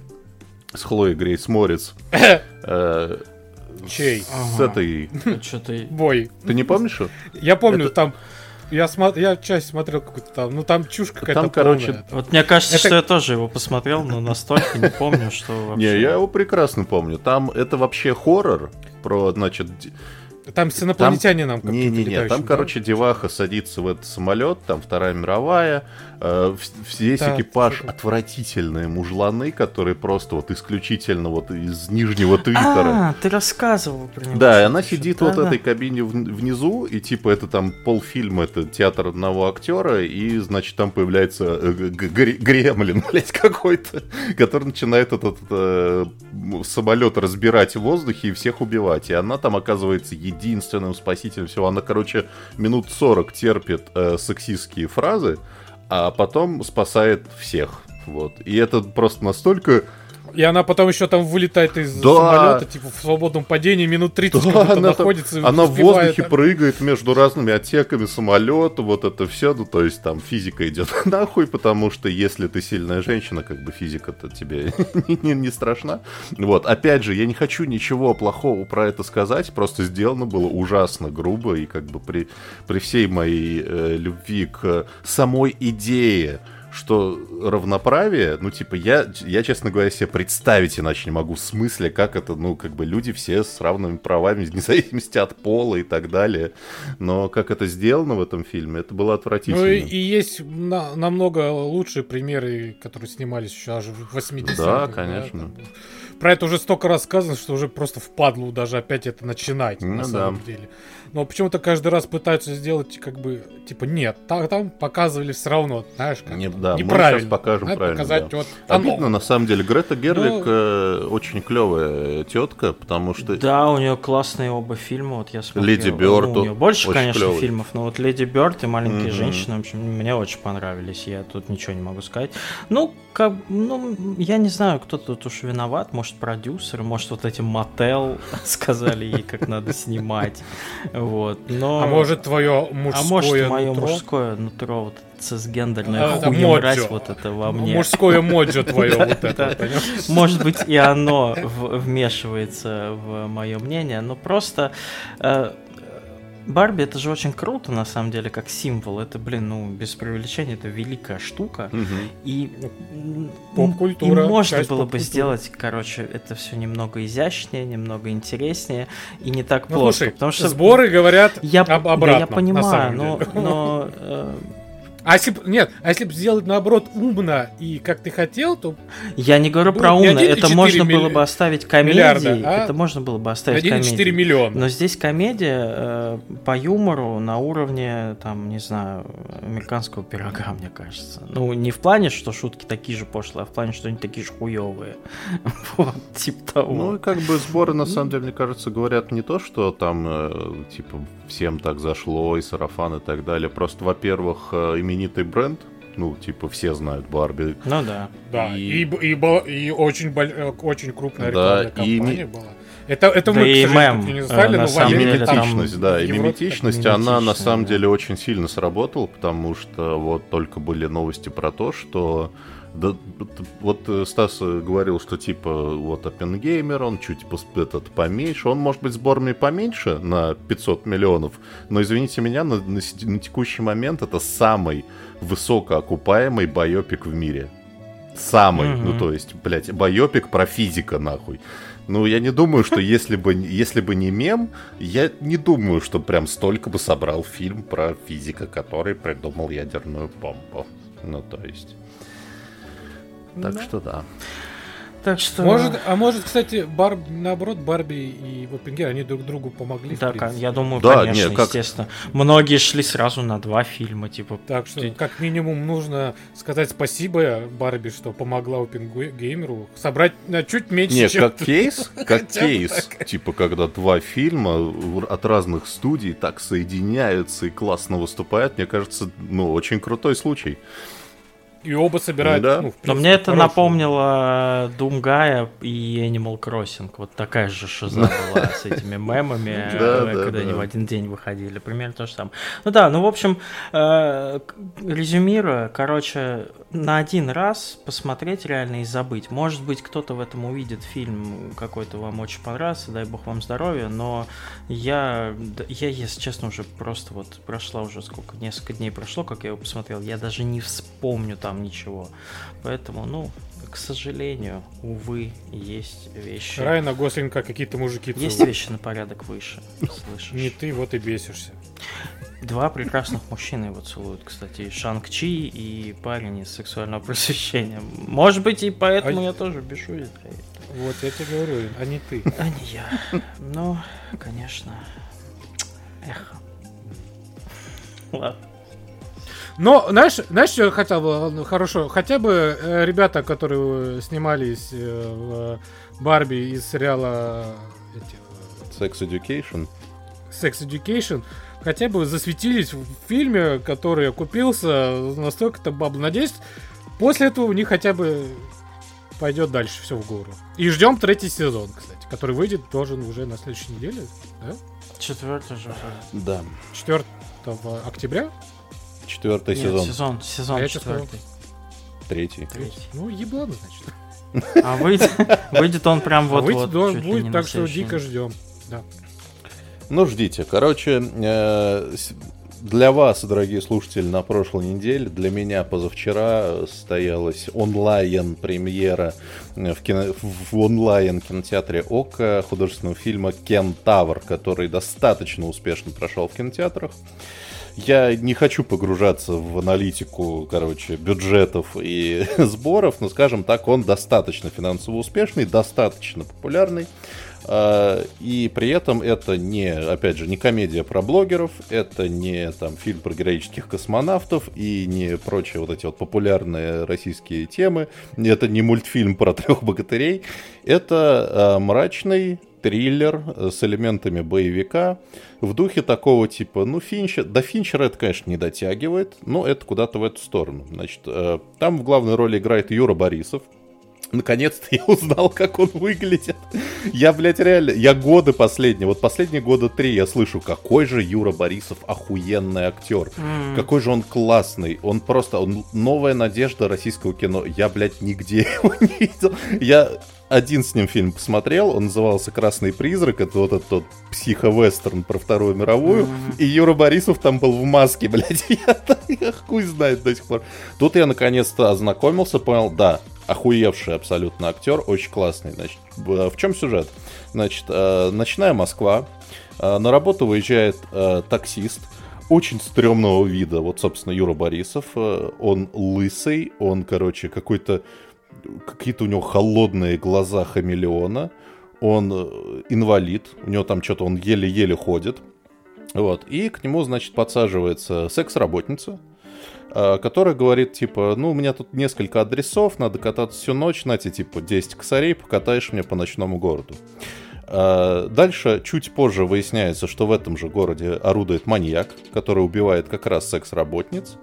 с Хлоей Грейс Морец. [LAUGHS] Э, Чей? С этой... [LAUGHS] Что-то... Бой. Ты не помнишь? Я помню, Это- там... Я, смо... я часть смотрел какую-то там, ну там чушь какая-то Там, короче, полная. Вот мне кажется, Это- что я тоже его посмотрел, но настолько не помню, что [LAUGHS] вообще... Не, я его прекрасно помню. Там это вообще хоррор про, значит, Там с инопланетянином каким-то Не-не-не, там, короче, деваха садится в этот самолет, там Вторая мировая, весь Да, экипаж что-то. отвратительные мужланы, которые просто вот исключительно вот из нижнего твиттера. А, ты рассказывал про него. Да, и она сидит вот в Да-да. этой кабине вн- внизу, и типа это там полфильма, это театр одного актера, и, значит, там появляется э, гремлин, [LAUGHS] блядь, какой-то, который начинает этот э, самолет разбирать в воздухе и всех убивать. И она там оказывается единственным спасителем всего. Она, короче, минут 40 терпит э, сексистские фразы, а потом спасает всех. Вот. И это просто настолько И она потом еще там вылетает из Да. самолета, типа в свободном падении, минут 30 Да, она, там- находится. и она в воздухе прыгает между разными отсеками самолета, вот это все, ну то есть там физика идет [LAUGHS] нахуй, потому что если ты сильная женщина, как бы физика-то тебе [LAUGHS] не, не- не страшна. Вот, опять же, я не хочу ничего плохого про это сказать, просто сделано было ужасно грубо, и как бы при, при всей моей э, любви к самой идее, что равноправие, ну, типа, я, я, честно говоря, себе представить иначе не могу в смысле, как это, ну, как бы люди все с равными правами, [LAUGHS] вне зависимости от пола и так далее. Но как это сделано в этом фильме, это было отвратительно. Ну и, и есть на- намного лучшие примеры, которые снимались еще аж в 80-х. Да, конечно. там. Про это уже столько раз сказано, что уже просто впадло даже опять это начинать, Ну на да. самом деле. Но почему-то каждый раз пытаются сделать, как бы, типа, нет, та- там показывали все равно, знаешь, как Не- да, мы неправильно. сейчас покажем Надо правильно, показать да. вот оно. Обидно, на самом деле, Грета Герлик Ну- э, очень клевая тетка, потому что... Да, у нее классные оба фильма, вот я смотрел. Леди Бёрд Ну, у нее больше, очень конечно, клёвый. фильмов, но вот Леди Бёрд и Маленькие Мгм. женщины, в общем, мне очень понравились, я тут ничего не могу сказать. Ну, как, ну, я не знаю, кто тут уж виноват, может, продюсер, может, вот эти мотел [LAUGHS] сказали ей, как надо снимать, вот, но... А может, твое мужское а может, мое нутро? мужское нутро, вот это цисгендерное А, хуем мразь вот это во мне. Мужское моджо [LAUGHS] твое вот это? Может быть, и оно вмешивается в мое мнение, но просто э, Барби это же очень круто, на самом деле, как символ. Это, блин, ну, без преувеличения, это великая штука. Мгм. И, и можно часть было бы сделать, короче, это все немного изящнее, немного интереснее и не так Ну, плоско. слушай, потому что сборы говорят я, об да, обратном, я на понимаю, но, но [LAUGHS] э, А если б- нет, а если бы сделать наоборот умно и как ты хотел, то Я не говорю про умно, 1,4 это можно было бы оставить комедией, а это можно было бы оставить 1,4 комедией. миллиона. Но здесь комедия э, по юмору на уровне, там, не знаю, американского пирога, мне кажется. Ну, не в плане, что шутки такие же пошлые, а в плане, что они такие же хуевые. [LAUGHS] Вот, типа Ну, того. и как бы сборы, на самом деле, мне кажется, говорят не то, что там, э, типа, всем так зашло, и сарафан и так далее. Просто, во-первых, э, именитый бренд, ну, типа, все знают Барби. Ну да. Да, И- и, и, была- и очень, боль- э, очень крупная Да, рекламная и кампания была. Это, это Да мы, и к сожалению, мем, не э, на но самом деле там- да, и миметичность, она на самом да. деле очень сильно сработала, потому что вот только были новости про то, что да, вот э, Стас э, говорил, что типа вот Оппенгеймер, он чуть этот поменьше, он может быть сборами поменьше на 500 миллионов, но извините меня, на, на на текущий момент это самый высокоокупаемый байопик в мире. Самый, Мгм. ну то есть, блядь, байопик про физика нахуй. Ну, я не думаю, что если бы, если бы не мем, я не думаю, что прям столько бы собрал фильм про физика, который придумал ядерную бомбу. Ну, то есть... Так Да. что да. Так что... Может, а может, кстати, Бар... наоборот, Барби и Оппенгеймер, они друг другу помогли. Да, принципе. я думаю, Да, конечно, не, как- естественно. Многие шли сразу на два фильма, типа. Так что, как минимум, нужно сказать спасибо Барби, что помогла Оппенгеймеру собрать на чуть меньше, Не, чем... как кейс, как кейс, типа когда два фильма от разных студий так соединяются и классно выступают, мне кажется, ну, очень крутой случай. И оба собирают, Да. ну, в Но принципе, мне это хорошую. напомнило Думгая и Animal Crossing. Вот такая же шиза была с этими мемами, э, да, когда они в один день выходили. Примерно то же самое. Ну да, ну в общем, э, резюмируя, короче, на один раз посмотреть реально и забыть. Может быть, кто-то в этом увидит фильм какой-то вам очень понравится, дай бог вам здоровья, но я, я, если честно, уже просто вот прошла уже сколько, несколько дней прошло, как я его посмотрел, я даже не вспомню там ничего. Поэтому, ну, к сожалению, увы, есть вещи. Райана Гослинга какие-то мужики Есть вещи на порядок выше, [LAUGHS] слышишь? Не ты, вот и бесишься. Два прекрасных мужчины его целуют, кстати, и Шанг Чи и парень из сексуального просвещения. Может быть, и поэтому А- я тоже бешу. Вот, я тебе говорю, а не ты. А не я. Ну, конечно. Эх. Ладно. Но, знаешь, знаешь, что я хотел бы, хорошо, хотя бы э, ребята, которые снимались э, в Барби из сериала эти, Sex Education. Sex Education, хотя бы засветились в фильме, который окупился настолько-то бабл. Надеюсь, после этого у них хотя бы пойдет дальше все в гору. И ждем третий сезон, кстати, который выйдет должен уже на следующей неделе, да? Четвертый же. Да. 4 октября. Четвертый Нет, сезон. сезон, сезон А четвертый. Третий. Третий. Ну, еблано, значит. А выйдет, выйдет он прям а вот выйдет, вот. ли будет, так что дико ждем. Да. Ну, ждите. Короче, э, для вас, дорогие слушатели, на прошлой неделе, для меня позавчера состоялась онлайн-премьера э, в, кино, в онлайн-кинотеатре ОКО художественного фильма «Кентавр», который достаточно успешно прошел в кинотеатрах. Я не хочу погружаться в аналитику, короче, бюджетов и [LAUGHS] сборов, но, скажем так, он достаточно финансово успешный, достаточно популярный. А, И при этом это не, опять же, не комедия про блогеров, это не там фильм про героических космонавтов и не прочие вот эти вот популярные российские темы. Это не мультфильм про трех богатырей. Это а, мрачный триллер э, с элементами боевика в духе такого типа, ну, Финчер, до Финчера это, конечно, не дотягивает, но это куда-то в эту сторону. Значит, э, там в главной роли играет Юра Борисов, Наконец-то я узнал, как он выглядит. Я, блядь, реально, я годы последние, вот последние года три я слышу, какой же Юра Борисов охуенный актер. М. Какой же он классный. Он просто, он новая надежда российского кино. Я, блядь, нигде [LAUGHS] его не видел. Я один с ним фильм посмотрел, он назывался «Красный призрак», это вот этот вот психо-вестерн про Вторую мировую, Мгм. и Юра Борисов там был в маске, [LAUGHS] блядь, я, я хуй знает до сих пор. Тут я наконец-то ознакомился, понял, да, охуевший абсолютно актер, очень классный. Значит, в чем сюжет? Значит, э, ночная Москва, э, на работу выезжает э, таксист, очень стрёмного вида, вот, собственно, Юра Борисов, он лысый, он, короче, какой-то, какие-то у него холодные глаза хамелеона, он инвалид, у него там что-то, он еле-еле ходит, вот, и к нему, значит, подсаживается секс-работница, э, которая говорит, типа, ну, у меня тут несколько адресов, надо кататься всю ночь, на тебе, типа, 10 косарей, покатаешь мне по ночному городу. Э, Дальше, чуть позже выясняется, что в этом же городе орудует маньяк, который убивает как раз секс-работниц.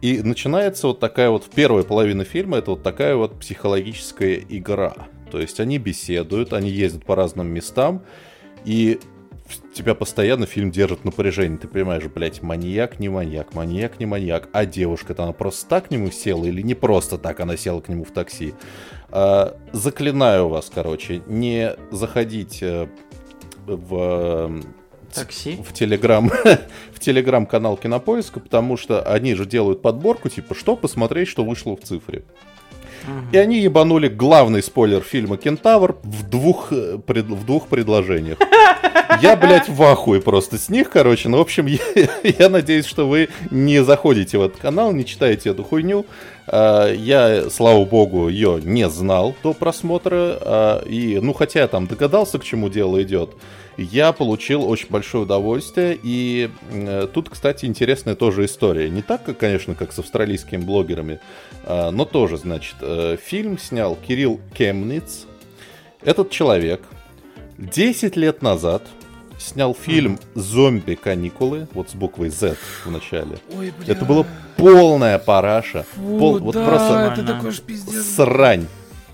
И начинается вот такая вот, в первой половине фильма, это вот такая вот психологическая игра. То есть они беседуют, они ездят по разным местам, и тебя постоянно фильм держит в напряжении. Ты понимаешь, блядь, маньяк, не маньяк, маньяк, не маньяк. А девушка-то она просто так к нему села или не просто так она села к нему в такси? А, заклинаю вас, короче, не заходить э, в э, Такси. в Телеграм, [LAUGHS] в Телеграм-канал Кинопоиска, потому что они же делают подборку, типа, что посмотреть, что вышло в цифре. И они ебанули главный спойлер фильма «Кентавр» в двух, э, пред- в двух предложениях. Я, блядь, в ахуе просто с них, короче. Ну, в общем, [LAUGHS] я, я надеюсь, что вы не заходите в этот канал, не читаете эту хуйню. А, Я, слава богу, ее не знал до просмотра. а, И, ну, хотя я там догадался, к чему дело идет, я получил очень большое удовольствие. И э, тут, кстати, интересная тоже история. Не так, конечно, как с австралийскими блогерами, а, но тоже, значит, э, фильм снял Кирилл Кемниц. Этот человек 10 лет назад снял фильм «Зомби-каникулы», вот с буквой Z в начале. Ой, бля. Это была полная параша. Фу, Пол- вот да, просто это такой же пиздец. срань.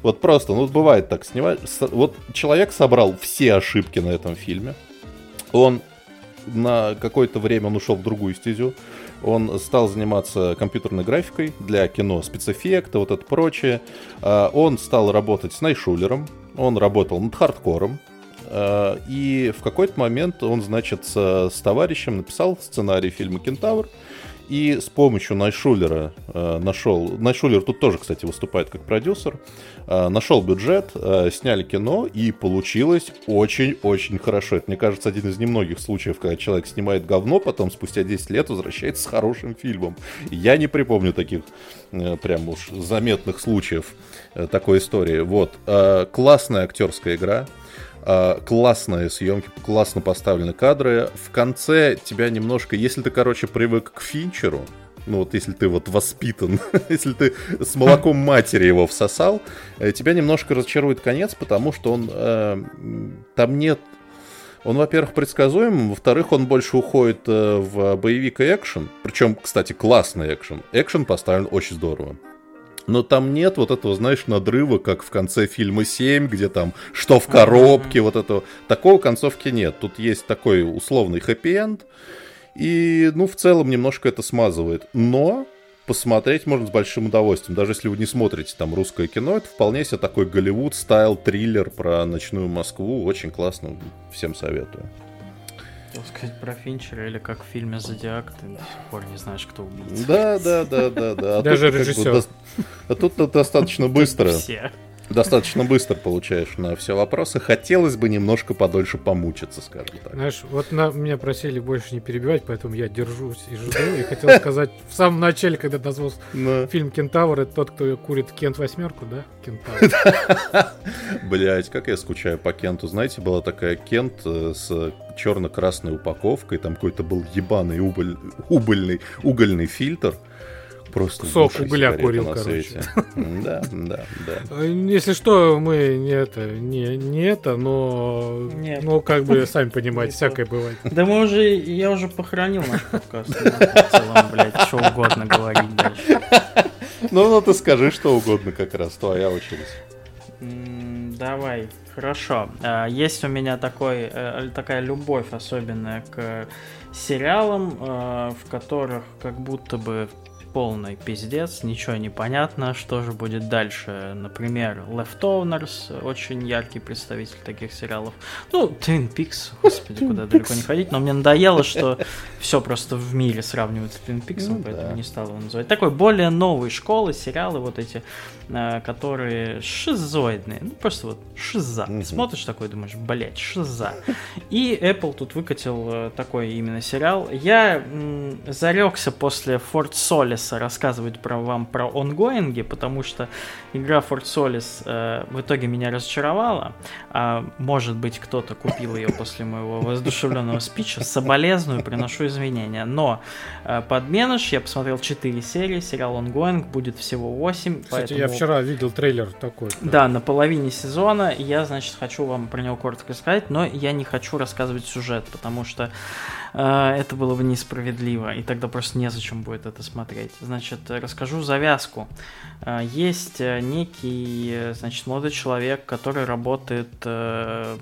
Вот просто, ну вот бывает так, снимать. Вот человек собрал все ошибки на этом фильме. Он на какое-то время он ушел в другую стезю. Он стал заниматься компьютерной графикой для кино, спецэффекты, вот это прочее. А, Он стал работать с Найшулером. Он работал над хардкором. А, И в какой-то момент он, значит, с, с товарищем написал сценарий фильма «Кентавр». И с помощью Найшулера э, нашел... Найшулер тут тоже, кстати, выступает как продюсер. Э, нашел бюджет, э, сняли кино, и получилось очень-очень хорошо. Это, мне кажется, один из немногих случаев, когда человек снимает говно, потом спустя 10 лет возвращается с хорошим фильмом. Я не припомню таких э, прям уж заметных случаев э, такой истории. Вот. Э, классная актерская игра. А, классные съемки, классно поставлены кадры. В конце тебя немножко, если ты, короче, привык к Финчеру, ну вот если ты вот воспитан, [LAUGHS] если ты с молоком [LAUGHS] матери его всосал, э, тебя немножко разочарует конец, потому что он э, там нет он, во-первых, предсказуем, во-вторых, он больше уходит э, в боевик и экшен. Причем, кстати, классный экшен. Экшен поставлен очень здорово. Но там нет вот этого, знаешь, надрыва, как в конце фильма 7, где там что в коробке, вот этого. Такого концовки нет. Тут есть такой условный хэппи-энд. И, ну, в целом немножко это смазывает. Но посмотреть можно с большим удовольствием. Даже если вы не смотрите там русское кино, это вполне себе такой Голливуд стайл триллер про ночную Москву. Очень классно. Всем советую. Хотел сказать про Финчера или как в фильме «Зодиак» ты до сих пор не знаешь, кто убийца. Да, да, да, да, да. А Даже бы режиссер. А тут достаточно быстро. Все. Достаточно быстро получаешь на все вопросы. Хотелось бы немножко подольше помучиться, скажем так. Знаешь, вот на, меня просили больше не перебивать, поэтому я держусь и жду. И хотел сказать в самом начале, когда назвал фильм «Кентавр», это тот, кто курит Кент восьмерку, да? Кентавр. [LAUGHS] блять, как я скучаю по Кенту. Знаете, была такая Кент э, с черно-красной упаковкой, там какой-то был ебаный убыль- убыльный, угольный фильтр. Просто лучшая угля курил, на короче. свете. [LAUGHS] Да, да, да. Если что, мы не это, не, не это, но, Нет. ну, как бы, [LAUGHS] сами понимаете, всякое бывает. Да мы уже, я уже похоронил наш подкаст. [LAUGHS] В целом, блядь, что угодно говорить дальше. Ну, ну ты скажи что угодно как раз, твоя очередь. Давай, хорошо. А, Есть у меня такой, э, такая любовь особенная к сериалам, э, в которых как будто бы полный пиздец, ничего не понятно, что же будет дальше. Например, Leftovers, очень яркий представитель таких сериалов. Ну, Twin Peaks, господи, куда далеко не ходить, но мне надоело, что все просто в мире сравнивают с Twin Peaks, Ну поэтому да. не стал его называть. Такой более новой школы, сериалы вот эти, которые шизоидные, ну просто вот шиза. Мгм. Смотришь такой, думаешь, блять, шиза. И Apple тут выкатил э, такой именно сериал. Я м, зарекся после Форт Солиса рассказывать про вам про онгоинги, потому что игра Форт Солис э, в итоге меня разочаровала. А может быть, кто-то купил ее после моего воздушевленного спича. Соболезную, приношу извинения. Но э, подменыш, я посмотрел 4 серии, сериал Ongoing, будет всего 8. Кстати, я поэтому- вчера видел трейлер такой. да, на половине сезона. Я, значит, хочу вам про него коротко рассказать, но я не хочу рассказывать сюжет, потому что э, это было бы несправедливо, и тогда просто незачем будет это смотреть. Значит, расскажу завязку. Э, есть э, некий, э, значит, молодой человек, который работает э,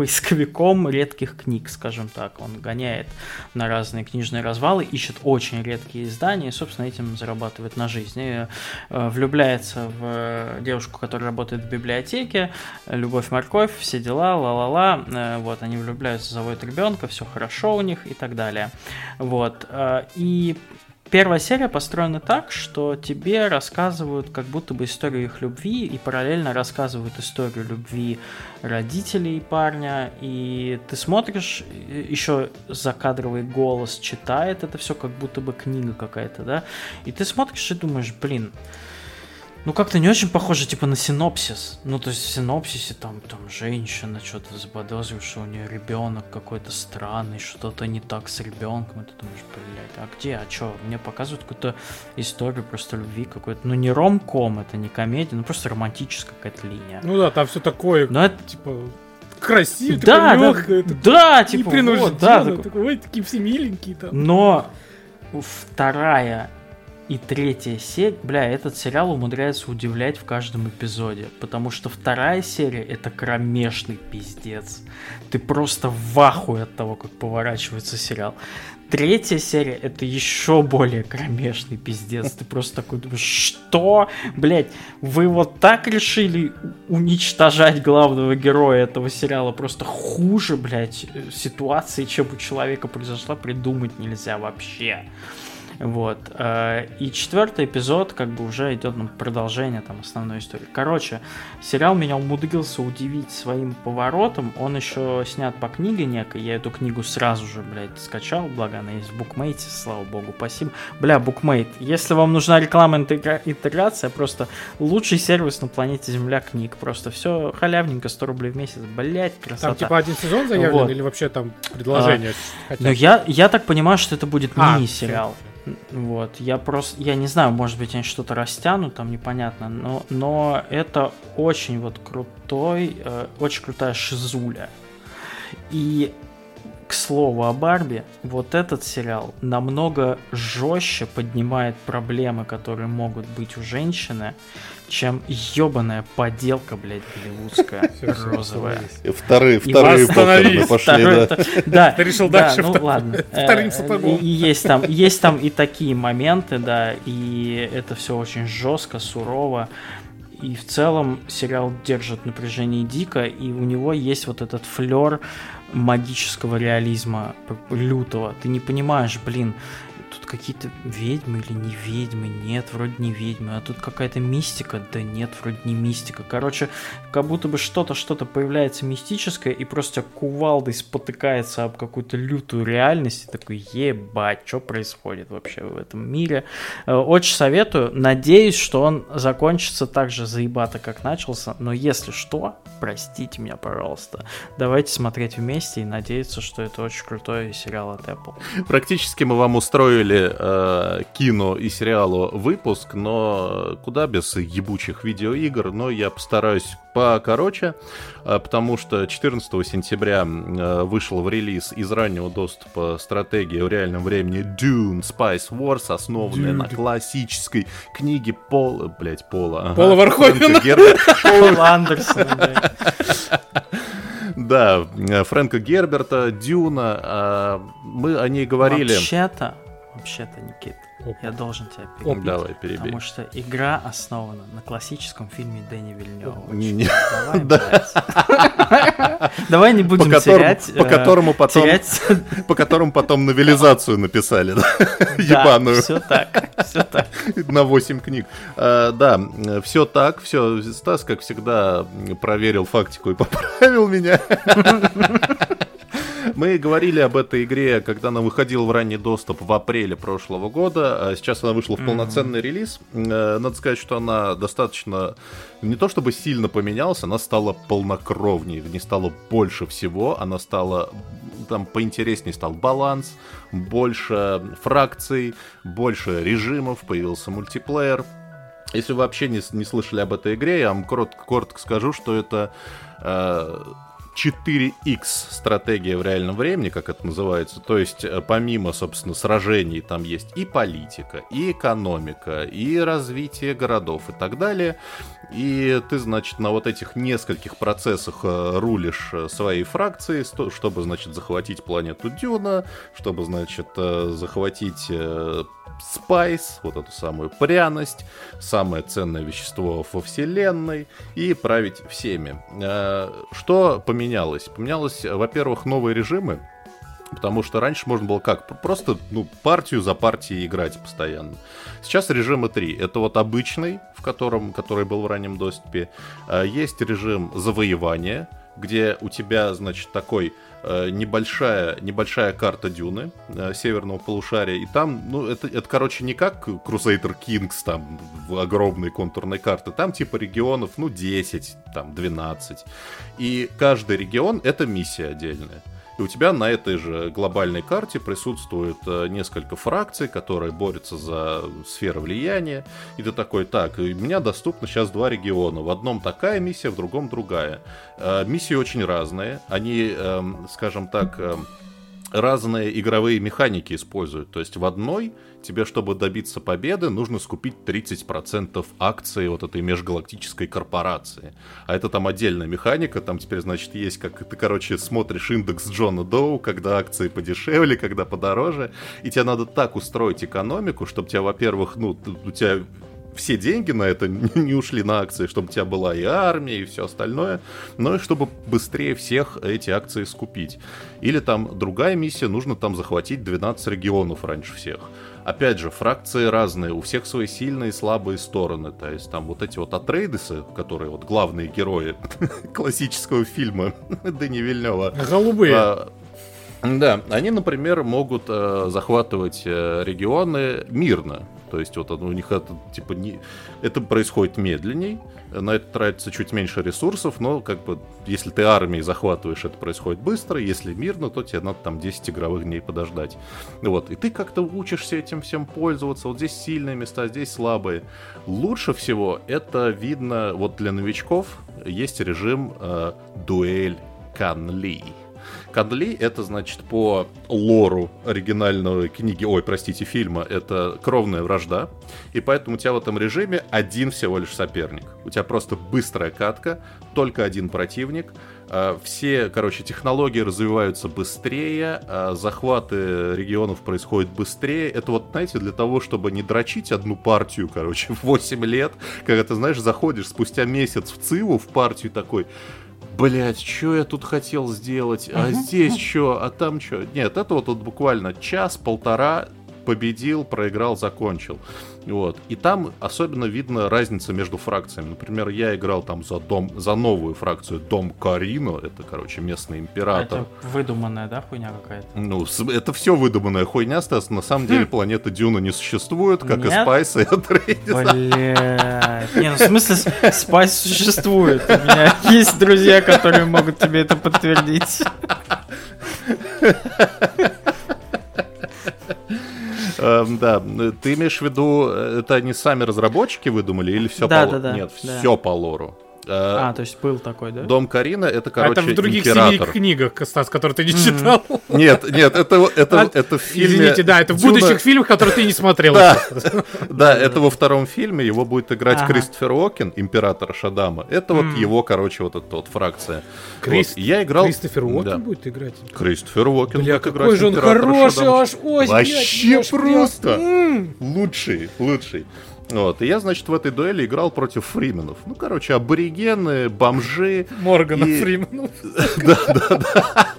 поисковиком редких книг, скажем так. Он гоняет на разные книжные развалы, ищет очень редкие издания и, собственно, этим зарабатывает на жизнь. И, э, влюбляется в э, девушку, которая работает в библиотеке, любовь, морковь, все дела, ла-ла-ла. Э, Вот, они влюбляются, заводят ребенка, все хорошо у них и так далее. Вот. э, И первая серия построена так, что тебе рассказывают как будто бы историю их любви и параллельно рассказывают историю любви родителей парня. И ты смотришь, еще закадровый голос читает это все, как будто бы книга какая-то, да? И ты смотришь и думаешь, блин, ну, как-то не очень похоже, типа, на синопсис. Ну, то есть в синопсисе там, там женщина что-то заподозрила, что у нее ребенок какой-то странный, что-то не так с ребенком. И ты думаешь, блядь, а где, а что? Мне показывают какую-то историю просто любви какой-то. Ну, не ромком, это не комедия, ну, просто романтическая какая-то линия. Ну да, там все такое, Но это... типа, красиво, Да, такое да, легкое, да, типа, вот, да, такой- такой, ой, такие все миленькие там. Но вторая и третья серия, бля, этот сериал умудряется удивлять в каждом эпизоде, потому что вторая серия это кромешный пиздец. Ты просто в ахуе от того, как поворачивается сериал. Третья серия это еще более кромешный пиздец. Ты просто такой думаешь, что? Блять, вы вот так решили уничтожать главного героя этого сериала? Просто хуже, блять, ситуации, чем у человека произошла, придумать нельзя вообще. Вот. э, И четвертый эпизод как бы уже идет на продолжение там основной истории. Короче, сериал меня умудрился удивить своим поворотом. Он еще снят по книге некой. Я эту книгу сразу же, блядь, скачал. Благо она есть в букмейте, слава богу, спасибо. Бля, букмейт, если вам нужна реклама интегра- интеграция, просто лучший сервис на планете Земля книг. Просто все халявненько, 100 рублей в месяц. Блять, красота. Там типа один сезон заявлен Вот. или вообще там предложение? хотя Но бы? я, я так понимаю, что это будет А, мини-сериал. Вот, я просто, я не знаю, может быть, они что-то растянут, там непонятно, но, но это очень вот крутой, э, очень крутая шизуля. И к слову о Барби, вот этот сериал намного жестче поднимает проблемы, которые могут быть у женщины, чем ебаная поделка, блядь, голливудская, [LAUGHS] розовая. остановись. Вторые, вторые остановись. похороны пошли, да. [LAUGHS] да. Ты решил да, дальше ну ладно. [LAUGHS] вторым Э, сапогом. и Есть там, есть там и такие моменты, да, и это все очень жестко, сурово. И в целом сериал держит напряжение дико, и у него есть вот этот флер магического реализма лютого. Ты не понимаешь, блин, какие-то ведьмы или не ведьмы, нет, вроде не ведьмы, а тут какая-то мистика, да нет, вроде не мистика. Короче, как будто бы что-то, что-то появляется мистическое, и просто кувалдой спотыкается об какую-то лютую реальность, и такой, ебать, что происходит вообще в этом мире. Э, Очень советую, надеюсь, что он закончится так же заебато, как начался, но если что, простите меня, пожалуйста, давайте смотреть вместе и надеяться, что это очень крутой сериал от Apple. Практически мы вам устроили э, кино и сериалу выпуск, но куда без ебучих видеоигр, но я постараюсь покороче, э, потому что 14 сентября э, вышел в релиз из раннего доступа стратегия в реальном времени Dune Spice Wars, основанная на классической книге Пола, блять, Пола. ага, Пола Верховена. Фрэнка Герберта. Пол Андерсон, да. Да, э, Фрэнка Герберта, Дюна. а, Мы о ней говорили. Вообще-то, вообще-то, Никит, Опа. я должен тебя Оп. перебить. Давай, перебей. Потому что игра основана на классическом фильме Дэни Вильнева. Не-не. Давай, [LAUGHS] блядь. Давай не будем По которому, терять... по э, которому потом, терять... [LAUGHS] по которому потом новелизацию написали, да? [LAUGHS] ебаную, все так, все так. на 8 книг. А, да, все так, все. Стас, как всегда, проверил фактику и поправил меня. Мы говорили об этой игре, когда она выходила в ранний доступ в апреле прошлого года. а Сейчас она вышла в полноценный релиз. Э, Надо сказать, что она достаточно не то чтобы сильно поменялась, она стала полнокровнее, в ней стало больше всего, она стала там поинтереснее стал баланс, больше фракций, больше режимов, появился мультиплеер. Если вы вообще не, не слышали об этой игре, я вам коротко, коротко скажу, что это э, 4X стратегия в реальном времени, как это называется. То есть, э, помимо, собственно, сражений, там есть и политика, и экономика, и развитие городов и так далее. И ты, значит, на вот этих нескольких процессах э, рулишь э, своей фракцией, чтобы, значит, захватить планету Дюна, чтобы, значит, захватить спайс, вот эту самую пряность, самое ценное вещество во вселенной, и править всеми. Э, Что поменялось? Поменялось, во-первых, новые режимы, Потому что раньше можно было как? Просто ну, партию за партией играть постоянно. Сейчас режимы три. Это вот обычный, в котором, который был в раннем доступе. А, есть режим завоевания, где у тебя, значит, такой э, небольшая, небольшая карта дюны э, северного полушария. И там, ну, это, это, короче, не как Crusader Kings, там, в огромной контурной карты. Там типа регионов, ну, 10, там, 12. И каждый регион — это миссия отдельная. И у тебя на этой же глобальной карте присутствует э, несколько фракций, которые борются за сферы влияния. И ты такой, так, у меня доступно сейчас два региона. В одном такая миссия, в другом другая. Э, миссии очень разные. Они, эм, скажем так, эм, разные игровые механики используют. То есть в одной тебе, чтобы добиться победы, нужно скупить 30% акций вот этой межгалактической корпорации. А это там отдельная механика, там теперь, значит, есть, как ты, короче, смотришь индекс Джона Доу, когда акции подешевле, когда подороже, и тебе надо так устроить экономику, чтобы тебя, во-первых, ну, у тебя все деньги на это [LAUGHS] не ушли на акции, чтобы у тебя была и армия, и все остальное, но и чтобы быстрее всех эти акции скупить. Или там другая миссия, нужно там захватить 12 регионов раньше всех. Опять же, фракции разные, у всех свои сильные и слабые стороны. То есть там вот эти вот Атрейдесы, которые вот главные герои [LAUGHS] классического фильма [LAUGHS] Дэни Вильнева. Голубые. А, да, они, например, могут э, захватывать э, регионы мирно. То есть вот у них это типа не... это происходит медленней, на это тратится чуть меньше ресурсов, но как бы если ты армией захватываешь, это происходит быстро, если мирно, то тебе надо там 10 игровых дней подождать. Вот, и ты как-то учишься этим всем пользоваться, вот здесь сильные места, здесь слабые. Лучше всего это видно вот для новичков, есть режим э, дуэль Канли. Кадли — это, значит, по лору оригинальной книги, ой, простите, фильма, это кровная вражда, и поэтому у тебя в этом режиме один всего лишь соперник. У тебя просто быстрая катка, только один противник, а, все, короче, технологии развиваются быстрее, а захваты регионов происходят быстрее. Это вот, знаете, для того, чтобы не дрочить одну партию, короче, [LAUGHS] в 8 лет, когда ты, знаешь, заходишь спустя месяц в Civ у, в партию такой, блять, что я тут хотел сделать, а здесь что, а там что. Нет, это вот, вот буквально час-полтора победил, проиграл, закончил. Вот. И там особенно видно разница между фракциями. Например, я играл там за дом, за новую фракцию Дом Коррино, это, короче, местный император. Это выдуманная, да, хуйня какая-то? Ну, это все выдуманная хуйня, Стас. На самом деле планета Дюна не существует, как Нет? и Spice и Атрейдис. Блять. Не, ну в смысле, Spice существует. У меня есть друзья, которые могут тебе это подтвердить. Эм, да, ты имеешь в виду, это они сами разработчики выдумали или все по да, Нет, все по лору. Э, а, то есть был такой, да? Дом Коррино это, короче, Это в других император. книгах, Стас, которые ты не читал. [LAUGHS] Нет, нет, это, это, а, это в фильме... Извините, да, это в Дюна... будущих фильмах, которые ты не смотрел. Да, [LAUGHS] да, это во втором фильме, его будет играть ага. Кристофер Уокен, император Шаддам. Это вот его, короче, вот эта вот фракция. Крист... Вот. Я играл... Кристофер Уокен да. будет играть? Кристофер Уокен Бля, будет какой играть же он хороший, аж ой, Вообще просто! Лучший, лучший. Вот, и я, значит, в этой дуэли играл против фрименов. Ну, короче, аборигены, бомжи. Моргана и... Фрименов. [LAUGHS] Да, да, да.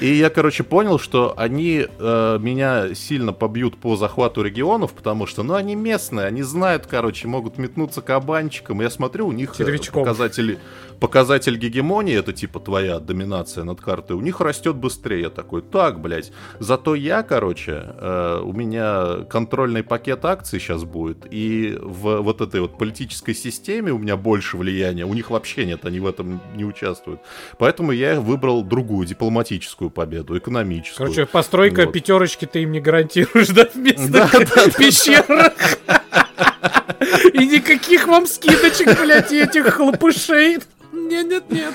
И я, короче, понял, что они э, меня сильно побьют по захвату регионов, потому что, ну, они местные, они знают, короче, могут метнуться кабанчиком. Я смотрю, у них э, показатели показатель гегемонии, это типа твоя доминация над картой, у них растет быстрее. Я такой, так, блядь. Зато я, короче, э, у меня контрольный пакет акций сейчас будет, и в вот этой вот политической системе у меня больше влияния. У них вообще нет, они в этом не участвуют. Поэтому я выбрал другую дипломатическую победу, экономическую. Короче, постройка вот. пятерочки ты им не гарантируешь, да, вместо да, да, пещерок. И никаких вам скидочек, блядь, этих хлопушей. Нет, нет, нет.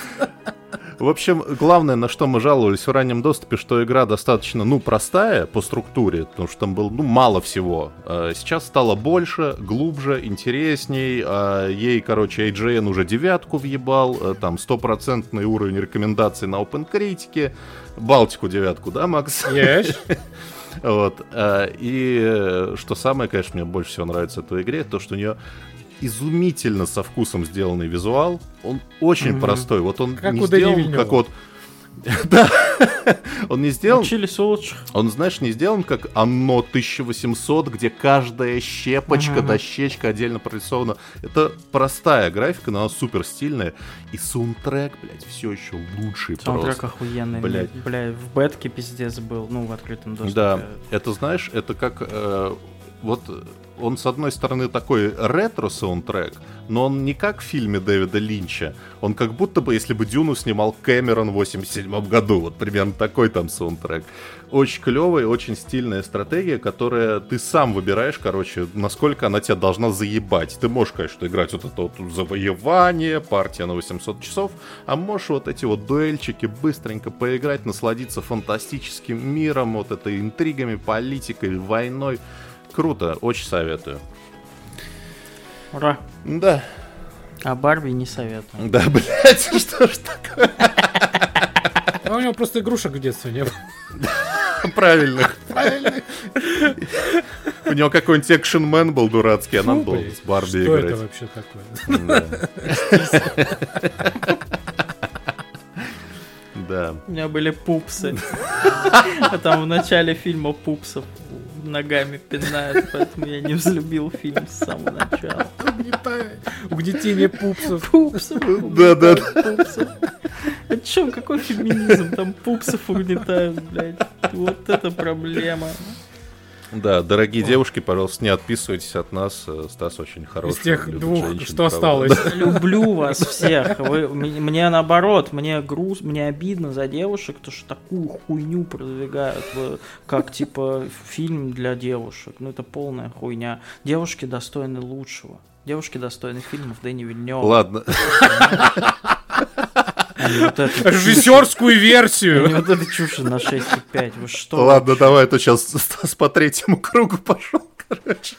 В общем, главное, на что мы жаловались в раннем доступе, что игра достаточно, ну, простая по структуре, потому что там было, ну, мало всего. А сейчас стало больше, глубже, интересней. А ей, короче, IGN уже девятку въебал, э, там, стопроцентный уровень рекомендаций на OpenCritic. Балтику девятку, да, Макс? Yes. [LAUGHS] Вот. Э, и э, что самое, конечно, мне больше всего нравится в этой игре, то, что у нее изумительно со вкусом сделанный визуал. Он очень mm-hmm. простой. Вот он как не сделан, как вот... [LAUGHS] Да, Он не сделан... Учились у лучших. Он, знаешь, не сделан как Анно 1800, где каждая щепочка, Ага. дощечка отдельно прорисована. Это простая графика, но она супер стильная. И саундтрек, блядь, все еще лучший Саундтрек просто. охуенный. Блядь. Бля, в бетке пиздец был, ну, в открытом доступе. Да, это знаешь, это как э, вот он с одной стороны такой ретро саундтрек, но он не как в фильме Дэвида Линча. Он как будто бы, если бы Дюну снимал Кэмерон в 87 году. Вот примерно такой там саундтрек. Очень клевая, очень стильная стратегия, которая ты сам выбираешь, короче, насколько она тебя должна заебать. Ты можешь, конечно, играть вот это вот завоевание, партия на 800 часов, а можешь вот эти вот дуэльчики быстренько поиграть, насладиться фантастическим миром, вот этой интригами, политикой, войной. Круто, очень советую. Ура. Да, А Барби не советую. да, [LAUGHS] блядь, что ж такое? А у него просто игрушек в детстве не было. Правильно. У него какой-нибудь экшен-мен был дурацкий, а было блядь, с Барби Что это играть. вообще такое? Да. Да. У меня были пупсы. [LAUGHS] А там в начале фильма пупсов ногами пинают, поэтому я не взлюбил фильм с самого начала. Угнетение пупсов. Пупсов. Да, да, угнетают пупсов. О чем? Какой феминизм? Там пупсов угнетают, блядь. Вот это проблема. Да, дорогие девушки, пожалуйста, не отписывайтесь от нас. Э, Стас очень хороший. Из тех двух, женщин, что правда. осталось. Люблю вас всех. Вы, мне наоборот, мне груз, мне обидно за девушек, то что такую хуйню продвигают, в- как типа фильм для девушек. Ну это полная хуйня. Девушки достойны лучшего. Девушки достойны фильмов Дэни Вильнева. Ладно. [LAUGHS] А. Режиссерскую А версию. вот эту чушь на 6,5. Вы что? Ладно, давай, а то сейчас Стас по третьему кругу пошел, короче.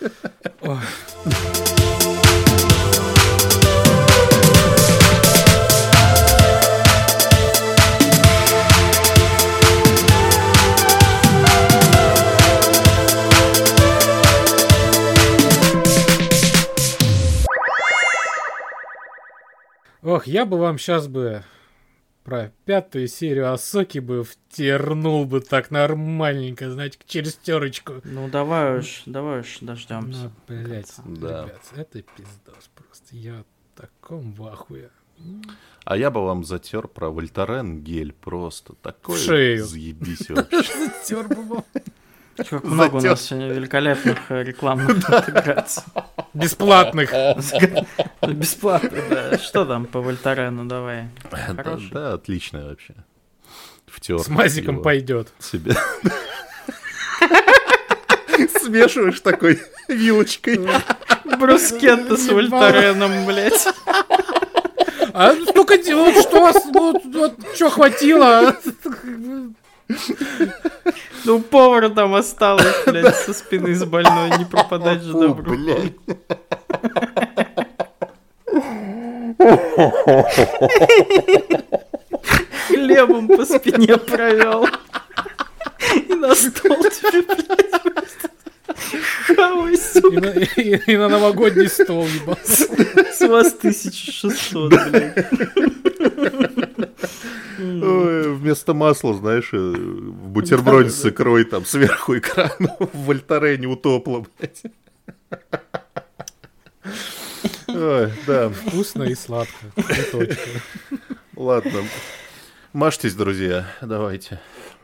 Ох, я бы вам сейчас бы про пятую серию Асоки бы втернул бы так нормальненько, знаете, через терочку. Ну давай уж, давай уж дождемся. Ну, блядь, Да. ребят, это пиздос просто. Я в таком вахуе. А я бы вам затер про Вольтарен гель просто. Такой В шею. заебись [LAUGHS] вообще. Тер бы вам. Как много у нас сегодня великолепных э, рекламных [LAUGHS] интеграций. Бесплатных. [LAUGHS] Бесплатно, да. Что там по Вольтарену, давай. Да, Хороший. да, отличное вообще. Втер. С мазиком пойдет. Себе. [LAUGHS] Смешиваешь такой вилочкой. Брускетта с Вольтареном, блядь. А только де- вот что, вас- вот, вот, что хватило? Ну, повар там осталось, блядь, со спины с больной, не пропадать же добру. блядь. Хлебом по спине провел. И на стол тебе, блядь, сука. И на, и- и на новогодний стол ебался. С вас 1600, блядь. Вместо масла, знаешь, э, в бутерброде с икрой там сверху экран [LAUGHS] в Вольтарене утопло, блядь. Ой, да, Вкусно и сладко. Ладно. Мажьтесь, друзья, давайте.